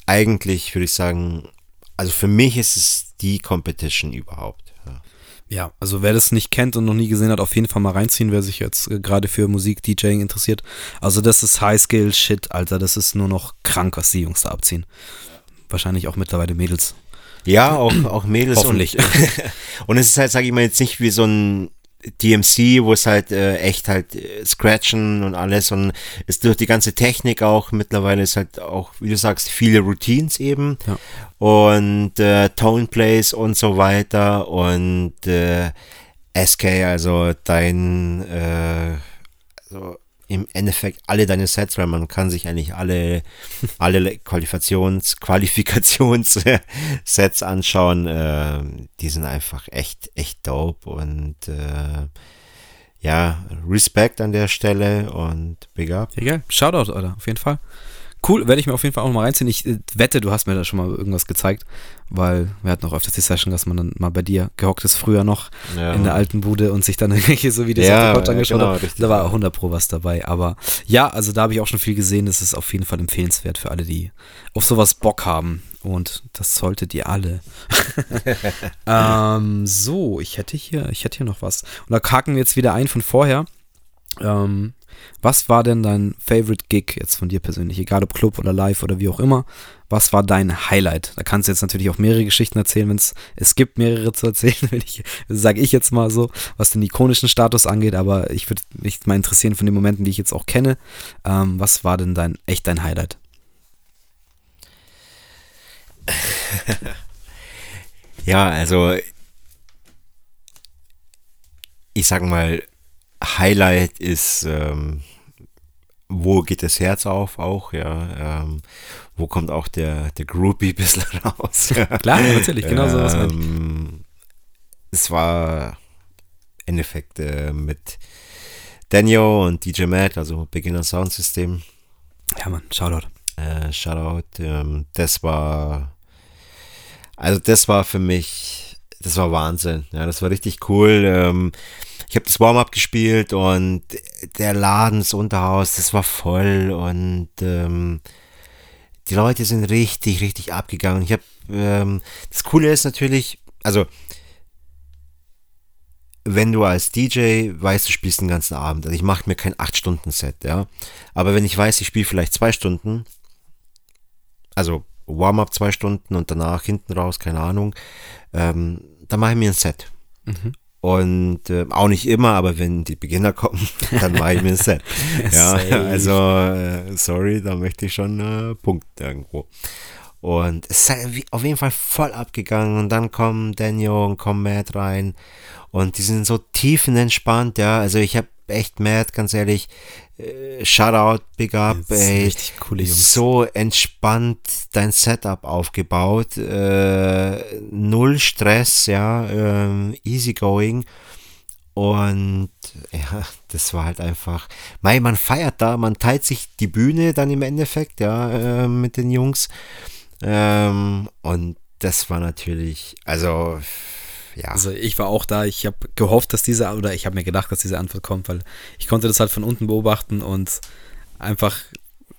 eigentlich, würde ich sagen, also für mich ist es die Competition überhaupt. Ja, also wer das nicht kennt und noch nie gesehen hat, auf jeden Fall mal reinziehen, wer sich jetzt äh, gerade für Musik, DJing interessiert. Also das ist High-Skill-Shit, Alter. Das ist nur noch krank, was die Jungs da abziehen. Wahrscheinlich auch mittlerweile Mädels. Ja, auch, auch Mädels. Hoffentlich. Und, und es ist halt, sage ich mal, jetzt nicht wie so ein DMC, wo es halt äh, echt halt äh, scratchen und alles und es durch die ganze Technik auch mittlerweile ist halt auch, wie du sagst, viele Routines eben Ja. und äh, Tone Plays und so weiter und äh, SK, also dein äh, also im Endeffekt alle deine Sets, weil man kann sich eigentlich alle, alle Qualifikations, Qualifikations-Sets anschauen. Äh, die sind einfach echt, echt dope und äh, ja, Respekt an der Stelle und big up. Geil. Shoutout, Alter, auf jeden Fall. Cool, werde ich mir auf jeden Fall auch mal reinziehen. Ich äh, wette, du hast mir da schon mal irgendwas gezeigt, weil wir hatten auch öfters die Session, dass man dann mal bei dir gehockt ist, früher noch Ja. in der alten Bude und sich dann irgendwelche so Videos Ja, auf der Couch angeschaut genau, hat. Da war 100 Pro was dabei. Aber ja, also da habe ich auch schon viel gesehen. Das ist auf jeden Fall empfehlenswert für alle, die auf sowas Bock haben. Und das solltet ihr alle. ähm, so, ich hätte hier, ich hätte hier noch was. Und da haken wir jetzt wieder ein von vorher. Ähm, was war denn dein Favorite Gig jetzt von dir persönlich? Egal ob Club oder Live oder wie auch immer. Was war dein Highlight? Da kannst du jetzt natürlich auch mehrere Geschichten erzählen, wenn es gibt mehrere zu erzählen, sage ich jetzt mal so, was den ikonischen Status angeht. Aber ich würde mich mal interessieren von den Momenten, die ich jetzt auch kenne. Ähm, was war denn dein echt dein Highlight? Ja, also ich sag mal, Highlight ist, ähm, wo geht das Herz auf auch, ja, ähm, wo kommt auch der, der Groupie ein bisschen raus. Klar, natürlich, genau so was ähm, Es war im Endeffekt äh, mit Daniel und DJ Matt, also Beginner Sound System. Ja, Mann, Shoutout. Äh, Shoutout. Ähm, das war, also das war für mich, das war Wahnsinn. Ja, das war richtig cool. Ähm, ich habe das Warm-up gespielt und der Laden, das Unterhaus, das war voll und ähm, die Leute sind richtig, richtig abgegangen. Ich habe, ähm, das Coole ist natürlich, also wenn du als DJ weißt, du spielst den ganzen Abend, also ich mache mir kein 8-Stunden-Set, ja. Aber wenn ich weiß, ich spiele vielleicht zwei Stunden, also Warm-up zwei Stunden und danach hinten raus, keine Ahnung, ähm, dann mache ich mir ein Set. Mhm. Und äh, auch nicht immer, aber wenn die Beginner kommen, dann mache ich mir ein Set. ja, also, äh, sorry, da möchte ich schon äh, Punkt irgendwo. Und es ist halt auf jeden Fall voll abgegangen. Und dann kommen Daniel und kommen Matt rein. Und die sind so tiefenentspannt, ja. Also ich habe echt Matt, ganz ehrlich, äh, Shoutout, Big Up, ey. So entspannt dein Setup aufgebaut. Äh, null Stress, ja. Ähm, easy going. Und ja, das war halt einfach, mei, man feiert da, man teilt sich die Bühne dann im Endeffekt, ja, äh, mit den Jungs. Ähm, und das war natürlich, also ja. Also ich war auch da, ich habe gehofft, dass diese, oder ich habe mir gedacht, dass diese Antwort kommt, weil ich konnte das halt von unten beobachten und einfach,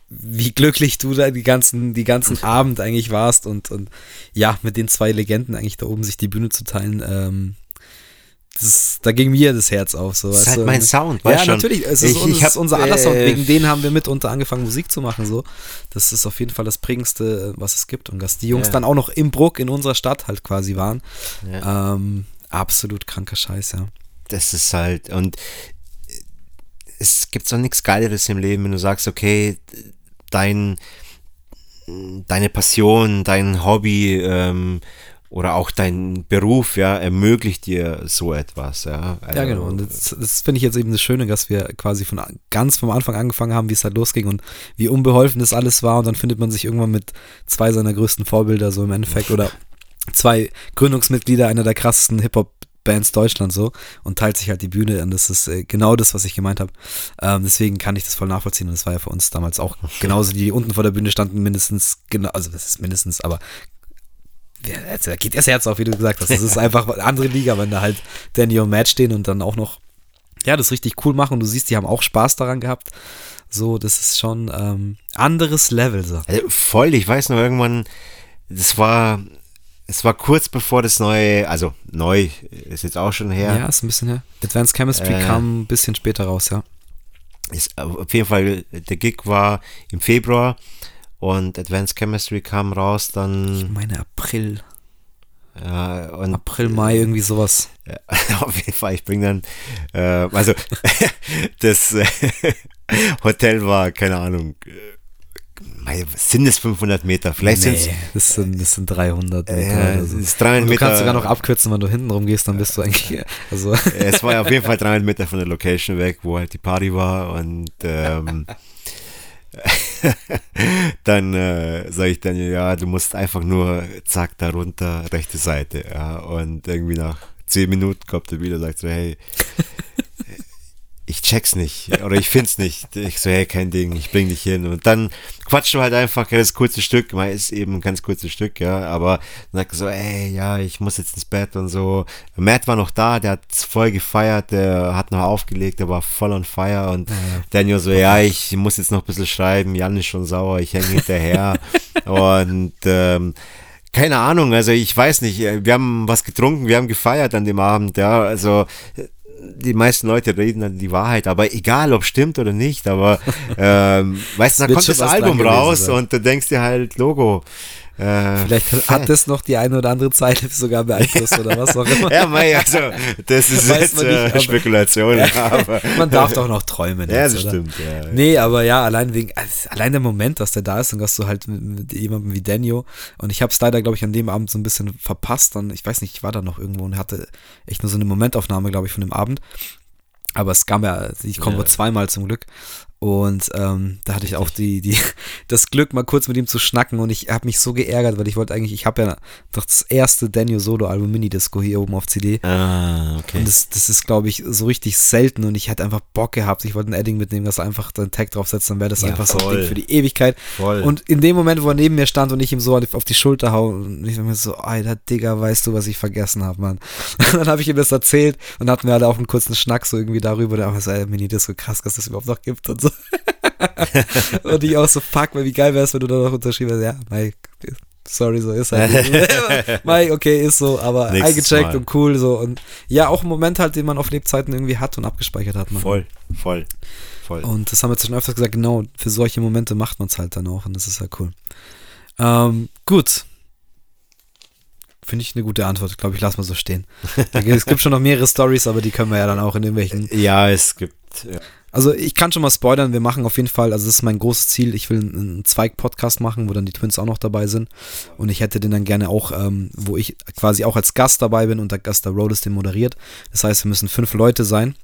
wie glücklich du da die ganzen, die ganzen Abend eigentlich warst und, und ja, mit den zwei Legenden eigentlich da oben sich die Bühne zu teilen, ähm, das, da ging mir das Herz auf. So, das ist halt du? mein Sound, Ja, weißt schon. natürlich. Es ist, Ich- uns, ich hab, unser aller Sound. äh, Wegen denen haben wir mitunter angefangen, Musik zu machen. So. Das ist auf jeden Fall das Prägendste, was es gibt. Und dass die Jungs Ja. dann auch noch im Bruck in unserer Stadt halt quasi waren. Ja. Ähm, absolut kranker Scheiß, ja. das ist halt, und es gibt so nichts Geileres im Leben, wenn du sagst, okay, dein, deine Passion, dein Hobby ähm, oder auch dein Beruf, ja, ermöglicht dir so etwas, ja. Also, Ja, genau. Und das, das finde ich jetzt eben das Schöne, dass wir quasi von ganz vom Anfang angefangen haben, wie es halt losging und wie unbeholfen das alles war. Und dann findet man sich irgendwann mit zwei seiner größten Vorbilder so im Endeffekt oder zwei Gründungsmitglieder einer der krassesten Hip-Hop-Bands Deutschlands so und teilt sich halt die Bühne. Und das ist äh, genau das, was ich gemeint habe. Ähm, deswegen kann ich das voll nachvollziehen. Und das war ja für uns damals auch genauso, die unten vor der Bühne standen, mindestens, genau, also das ist mindestens, aber da geht das Herz auf, wie du gesagt hast. Das ist einfach eine andere Liga, wenn da halt Danny und Matt stehen und dann auch noch, ja, das richtig cool machen und du siehst, die haben auch Spaß daran gehabt. So, das ist schon ähm, anderes Level. So. Also voll, ich weiß noch irgendwann, das war, es war kurz bevor das neue, also neu ist jetzt auch schon her. Ja, ist ein bisschen her. Advanced Chemistry Äh. kam ein bisschen später raus, ja. Ist auf jeden Fall, der Gig war im Februar und Advanced Chemistry kam raus, Ich dann meine April, ja, April, Mai, irgendwie sowas. Ja, auf jeden Fall, ich bring dann, äh, also das äh, Hotel war, keine Ahnung, äh, sind es 500 Meter, vielleicht sind es, das sind, das sind 300 Meter äh, oder so. es ist 300 Und du Meter, kannst sogar noch abkürzen, wenn du hinten rumgehst, dann bist du eigentlich, also, es war ja auf jeden Fall 300 Meter von der Location weg, wo halt die Party war und ähm, dann äh, sage ich dann, ja, du musst einfach nur, zack, da runter, rechte Seite, ja, und irgendwie nach 10 Minuten kommt er wieder und sagt so, hey, ich check's nicht oder ich find's nicht. Ich so, hey, kein Ding, ich bring dich hin. Und dann quatschst du halt einfach das kurze Stück, mal ist eben ein ganz kurzes Stück, ja, aber dann sagt so, ey, ja, ich muss jetzt ins Bett und so. Matt war noch da, der hat's voll gefeiert, der hat noch aufgelegt, der war voll on fire. Und Daniel so, ja, ich muss jetzt noch ein bisschen schreiben, Jan ist schon sauer, ich hänge hinterher. Und ähm, keine Ahnung, also ich weiß nicht, wir haben was getrunken, wir haben gefeiert an dem Abend, ja, also die meisten Leute reden dann die Wahrheit, aber egal, ob stimmt oder nicht, aber ähm, weißt du, dann wird kommt das Album raus sein. und du denkst dir halt, Logo. Äh, vielleicht fett. hat das noch die eine oder andere Zeile sogar beeinflusst oder was auch immer. Ja, mei, also, das ist Weiß jetzt nicht, äh, aber- Spekulation, aber. Man darf doch noch träumen. Ja, jetzt, das oder? stimmt, ja. Nee, aber ja, allein wegen, also allein der Moment, dass der da ist und dass du halt mit, mit jemandem wie Daniel und ich habe es leider, glaube ich, an dem Abend so ein bisschen verpasst. Dann, ich weiß nicht, ich war da noch irgendwo und hatte echt nur so eine Momentaufnahme, glaube ich, von dem Abend. Aber es kam ja, ich komme Ja. nur zweimal zum Glück. Und ähm, da hatte ich auch die, die, das Glück, mal kurz mit ihm zu schnacken und ich habe mich so geärgert, weil ich wollte eigentlich, ich habe ja doch das erste Daniel Solo-Album Mini-Disco hier oben auf CD. Ah, okay. Und das, das ist, glaube ich, so richtig selten und ich hätte einfach Bock gehabt. Ich wollte ein Edding mitnehmen, dass einfach den Tag draufsetzt, dann wäre das Ja, einfach so ein voll. Ding für die Ewigkeit. Voll. Und in dem Moment, wo er neben mir stand und ich ihm so auf die Schulter hau und ich mir so, Alter, Digga, weißt du, was ich vergessen habe, Mann. Und dann habe ich ihm das erzählt und hatten wir halt auch einen kurzen Schnack so irgendwie darüber, so, ey, Mini, das ist so krass, dass das überhaupt noch gibt und so. und ich auch so, fuck, weil wie geil wär's, wenn du da noch unterschrieben hast, ja, Mike, sorry, so ist halt. Mike, okay, ist so, aber Nächstes eingecheckt Mal. und cool so und ja, auch ein Moment halt, den man auf Lebzeiten irgendwie hat und abgespeichert hat, man. voll, voll, voll. Und das haben wir jetzt schon öfters gesagt, genau, für solche Momente macht man es halt dann auch und das ist halt cool. Ähm, gut. Finde ich eine gute Antwort. Ich glaube, ich lasse mal so stehen. Es gibt schon noch mehrere Stories, aber die können wir ja dann auch in irgendwelchen. ja, es gibt. Ja. Also ich kann schon mal spoilern, wir machen auf jeden Fall, also das ist mein großes Ziel, ich will einen Zweig-Podcast machen, wo dann die Twins auch noch dabei sind. Und ich hätte den dann gerne auch, ähm, wo ich quasi auch als Gast dabei bin und der Gast der Rhodes den moderiert. Das heißt, wir müssen fünf Leute sein.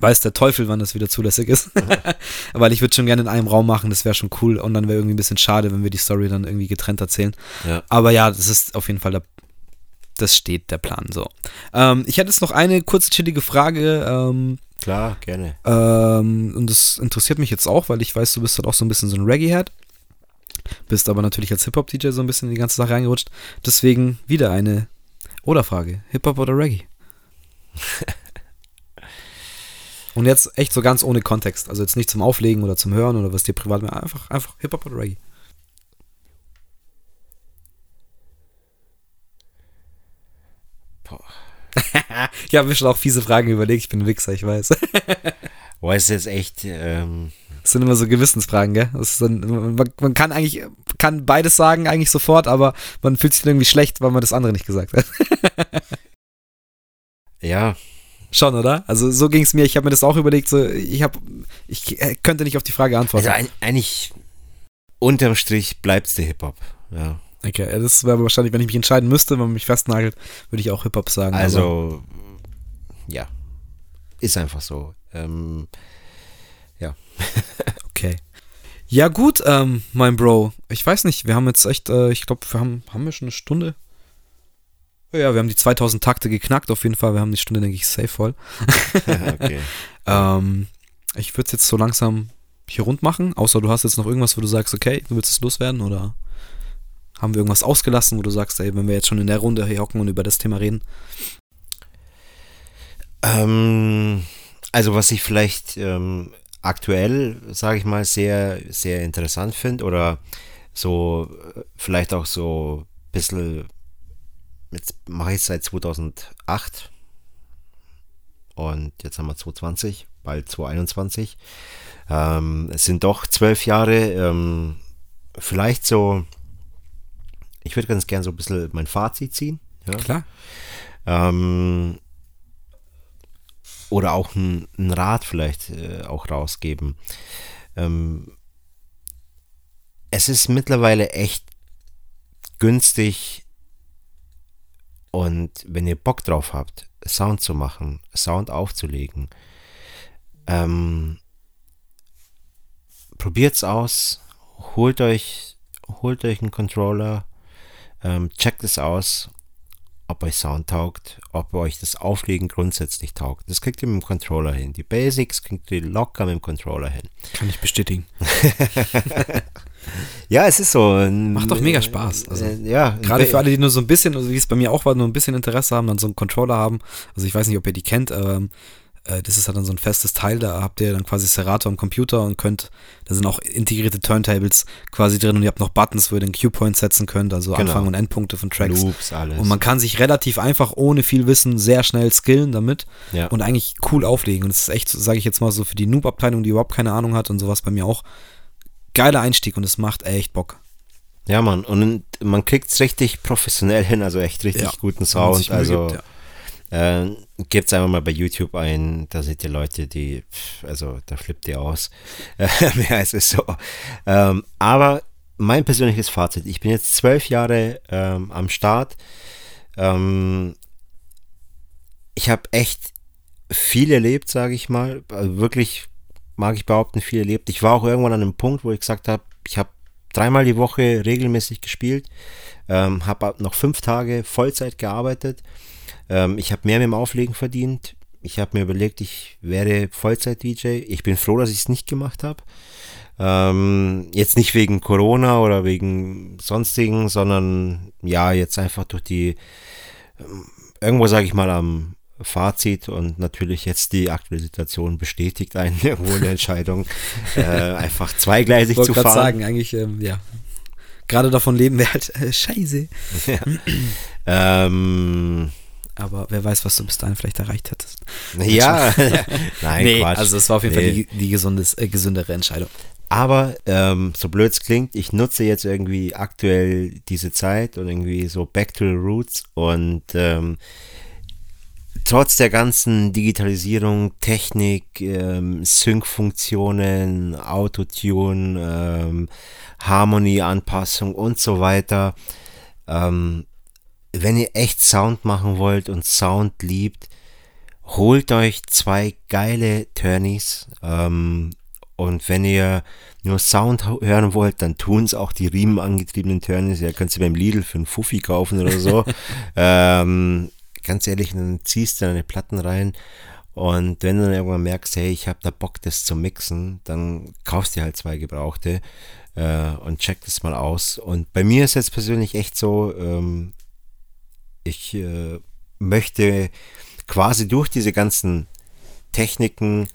Weiß der Teufel, wann das wieder zulässig ist. Weil ich würde schon gerne in einem Raum machen, das wäre schon cool. Und dann wäre irgendwie ein bisschen schade, wenn wir die Story dann irgendwie getrennt erzählen. Ja. Aber ja, das ist auf jeden Fall der, das steht der Plan so. Ähm, ich hätte jetzt noch eine kurze chillige Frage. Ähm, Klar, gerne. ähm, und das interessiert mich jetzt auch, weil ich weiß, du bist halt auch so ein bisschen so ein Reggae-Head. Bist aber natürlich als Hip-Hop-DJ so ein bisschen in die ganze Sache reingerutscht. Deswegen wieder eine Oder-Frage. Hip-Hop oder Reggae? und jetzt echt so ganz ohne Kontext. Also jetzt nicht zum Auflegen oder zum Hören oder was dir privat mehr. Einfach, einfach Hip-Hop oder Reggae. Ich habe mir schon auch fiese Fragen überlegt. Ich bin ein Wichser, ich weiß. Boah, ist jetzt echt, ähm, Das sind immer so Gewissensfragen, gell? Dann, man, man kann eigentlich, kann beides sagen eigentlich sofort, aber man fühlt sich irgendwie schlecht, weil man das andere nicht gesagt hat. ja, Schon, oder? Also so ging es mir. Ich habe mir das auch überlegt. So, ich habe, ich könnte nicht auf die Frage antworten. also ein, eigentlich unterm Strich bleibt's der Hip-Hop. Ja. Okay, ja, das wäre wahrscheinlich, wenn ich mich entscheiden müsste, wenn man mich festnagelt, würde ich auch Hip Hop sagen. aber- Also, ja, ist einfach so. Ähm, okay. Ja gut, ähm, mein Bro. Ich weiß nicht. Wir haben jetzt echt, äh, ich glaube, wir haben, haben wir schon eine Stunde. Ja, wir haben die 2000 Takte geknackt. Auf jeden Fall. Wir haben die Stunde, denke ich, safe voll. okay. Ähm, ich würde es jetzt so langsam hier rund machen, außer du hast jetzt noch irgendwas, wo du sagst, okay, du willst es loswerden oder haben wir irgendwas ausgelassen, wo du sagst, ey, wenn wir jetzt schon in der Runde hier hocken und über das Thema reden. Ähm, also was ich vielleicht ähm, aktuell, sage ich mal, sehr, sehr interessant finde oder so äh, vielleicht auch so ein bisschen, jetzt mache ich es seit 2008 und jetzt haben wir 2020, bald 2021. Ähm, es sind doch zwölf Jahre, ähm, vielleicht so, ich würde ganz gern so ein bisschen mein Fazit ziehen. Ja? Klar. Ähm, oder auch ein, ein Rat vielleicht äh, auch rausgeben. Ähm, es ist mittlerweile echt günstig und wenn ihr Bock drauf habt, Sound zu machen, Sound aufzulegen, ähm, probiert's aus, holt euch, holt euch einen Controller, ähm, checkt es aus ob euch Sound taugt, ob euch das Auflegen grundsätzlich taugt. Das kriegt ihr mit dem Controller hin. Die Basics kriegt ihr locker mit dem Controller hin. Kann ich bestätigen. Ja, es ist so. Macht doch mega Spaß. Also, äh, ja, Gerade für alle, die nur so ein bisschen, also wie es bei mir auch war, nur ein bisschen Interesse haben, dann so einen Controller haben. Also ich weiß nicht, ob ihr die kennt, ähm, äh, das ist halt dann so ein festes Teil, da habt ihr dann quasi Serato am Computer und könnt, da sind auch integrierte Turntables quasi drin und ihr habt noch Buttons, wo ihr den Cue-Point setzen könnt, also Genau. Anfang und Endpunkte von Tracks. Loops, alles. Und man kann sich relativ einfach, ohne viel Wissen, sehr schnell skillen damit ja. und eigentlich cool auflegen. Und das ist echt, sage ich jetzt mal so, für die Noob-Abteilung, die überhaupt keine Ahnung hat und sowas bei mir auch, geiler Einstieg und es macht echt Bock. ja, Mann. Und man kriegt es richtig professionell hin, also echt richtig Ja, guten Sound. Also gibt, ja. Äh, Gebt einfach mal bei YouTube ein, da seht ihr Leute, die, also da flippt ihr aus. Äh, als es so. Ähm, aber mein persönliches Fazit, ich bin jetzt zwölf Jahre ähm, am Start. Ähm, ich habe echt viel erlebt, sage ich mal. Also wirklich, mag ich behaupten, viel erlebt. Ich war auch irgendwann an einem Punkt, wo ich gesagt habe, ich habe dreimal die Woche regelmäßig gespielt, ähm, habe noch fünf Tage Vollzeit gearbeitet. Ähm, ich habe mehr mit dem Auflegen verdient. Ich habe mir überlegt, ich wäre Vollzeit-DJ. Ich bin froh, dass ich es nicht gemacht habe. Ähm, jetzt nicht wegen Corona oder wegen sonstigen, sondern ja, jetzt einfach durch die, ähm, irgendwo sage ich mal am Fazit und natürlich jetzt die aktuelle Situation bestätigt eine hohe Entscheidung, äh, einfach zweigleisig Ich wollte zu gerade fahren. sagen, eigentlich, ähm, ja. Gerade davon leben wir halt äh, scheiße. Ähm, Aber wer weiß, was du bis dahin vielleicht erreicht hättest. ja, nein, nee, Quatsch. also es war auf jeden Nee. Fall die, die gesundes, äh, gesündere Entscheidung. Aber ähm, so blöd es klingt, ich nutze jetzt irgendwie aktuell diese Zeit und irgendwie so back to the roots und ähm, trotz der ganzen Digitalisierung, Technik, ähm, Sync-Funktionen, Autotune, ähm, Harmonie-Anpassung und so weiter, ähm, wenn ihr echt Sound machen wollt und Sound liebt, holt euch zwei geile Turnies. Ähm, und wenn ihr nur Sound hören wollt, dann tun es auch die riemenangetriebenen Turnies. Ihr könnt sie beim Lidl für einen Fuffi kaufen oder so. ähm, ganz ehrlich, dann ziehst du deine Platten rein. Und wenn du dann irgendwann merkst, hey, ich habe da Bock, das zu mixen, dann kaufst du halt zwei Gebrauchte äh, und check das mal aus. Und bei mir ist jetzt persönlich echt so, ähm, ich äh, möchte quasi durch diese ganzen Techniken,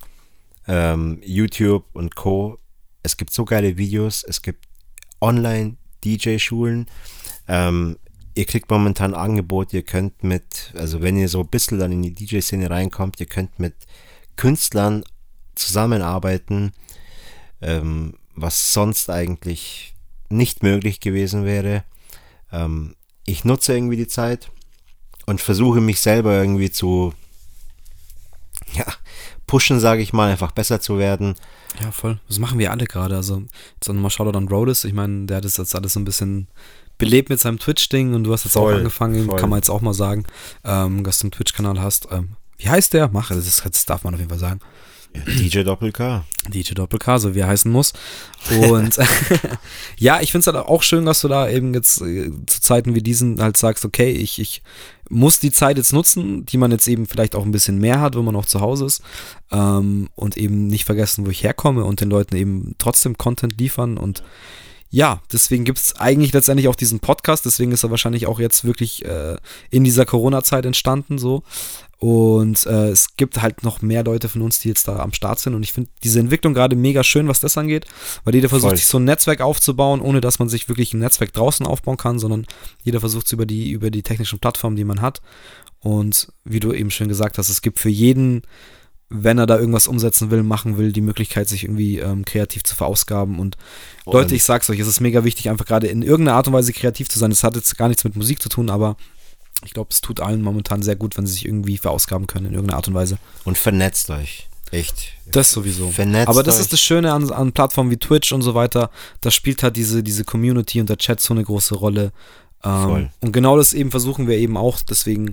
ähm, YouTube und Co. Es gibt so geile Videos, es gibt Online-DJ-Schulen. Ähm, ihr kriegt momentan Angebot, ihr könnt mit, also wenn ihr so ein bisschen dann in die DJ-Szene reinkommt, ihr könnt mit Künstlern zusammenarbeiten, ähm, was sonst eigentlich nicht möglich gewesen wäre. Ähm, ich nutze irgendwie die Zeit und versuche mich selber irgendwie zu ja, pushen, sage ich mal, einfach besser zu werden. Ja, voll. Das machen wir alle gerade. Also, jetzt nochmal Shoutout an Rhodes. Ich meine, der hat das jetzt alles so ein bisschen belebt mit seinem Twitch-Ding und du hast jetzt voll, auch angefangen, voll. kann man jetzt auch mal sagen, ähm, dass du einen Twitch-Kanal hast. Ähm, wie heißt der? Mach, das, das darf man auf jeden Fall sagen. DJ Doppel K. DJ Doppel K, so wie er heißen muss. Und ja, ich finde es halt auch schön, dass du da eben jetzt äh, zu Zeiten wie diesen halt sagst, okay, ich, ich muss die Zeit jetzt nutzen, die man jetzt eben vielleicht auch ein bisschen mehr hat, wenn man auch zu Hause ist. Ähm, und eben nicht vergessen, wo ich herkomme und den Leuten eben trotzdem Content liefern und ja, deswegen gibt es eigentlich letztendlich auch diesen Podcast, deswegen ist er wahrscheinlich auch jetzt wirklich äh, in dieser Corona-Zeit entstanden so. Und äh, es gibt halt noch mehr Leute von uns, die jetzt da am Start sind. Und ich finde diese Entwicklung gerade mega schön, was das angeht, weil jeder versucht, Voll. sich so ein Netzwerk aufzubauen, ohne dass man sich wirklich ein Netzwerk draußen aufbauen kann, sondern jeder versucht es über die, über die technischen Plattformen, die man hat. Und wie du eben schön gesagt hast, es gibt für jeden, wenn er da irgendwas umsetzen will, machen will, die Möglichkeit, sich irgendwie ähm, kreativ zu verausgaben. Und, Leute, ich sag's euch, es ist mega wichtig, einfach gerade in irgendeiner Art und Weise kreativ zu sein. Das hat jetzt gar nichts mit Musik zu tun, aber ich glaube, es tut allen momentan sehr gut, wenn sie sich irgendwie verausgaben können in irgendeiner Art und Weise. Und vernetzt euch. Echt. Das sowieso. Vernetzt Aber das euch. ist das Schöne an, an Plattformen wie Twitch und so weiter. Da spielt halt diese, diese Community und der Chat so eine große Rolle. Ähm, und genau das eben versuchen wir eben auch. Deswegen,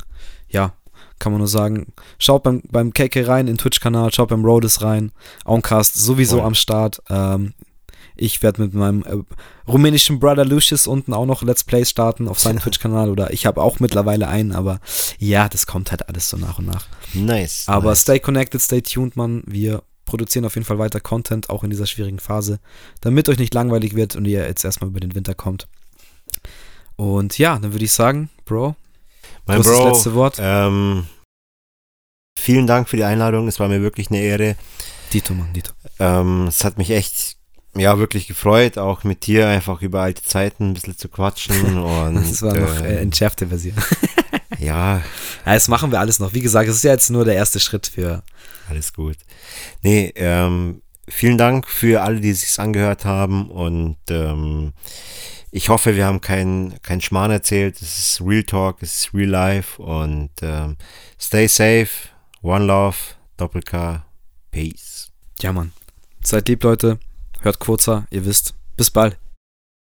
ja, kann man nur sagen, schaut beim, beim KK rein, in Twitch-Kanal, schaut beim Rhodes rein. Oncast sowieso Voll. am Start. Ähm, ich werde mit meinem äh, rumänischen Brother Lucius unten auch noch Let's Plays starten auf seinem Twitch-Kanal oder ich habe auch mittlerweile einen, aber ja, das kommt halt alles so nach und nach. Nice. Aber nice. stay connected, stay tuned, man. Wir produzieren auf jeden Fall weiter Content, auch in dieser schwierigen Phase, damit euch nicht langweilig wird und ihr jetzt erstmal über den Winter kommt. Und ja, dann würde ich sagen, Bro, mein Bro, das letzte Wort. Ähm, vielen Dank für die Einladung, es war mir wirklich eine Ehre. Dito, Mann, Dito. Ähm, es hat mich echt ja, wirklich gefreut, auch mit dir einfach über alte Zeiten ein bisschen zu quatschen. Und, das war noch äh, entschärfte Version. ja. ja. Das machen wir alles noch. Wie gesagt, es ist ja jetzt nur der erste Schritt für. Alles gut. Nee, ähm, vielen Dank für alle, die sich angehört haben und ähm, ich hoffe, wir haben keinen kein Schmarrn erzählt. Es ist Real Talk, es ist Real Life und ähm, stay safe, One Love, Doppel K, Peace. Ja, Mann. Seid lieb, Leute. Hört kurzer, ihr wisst. Bis bald.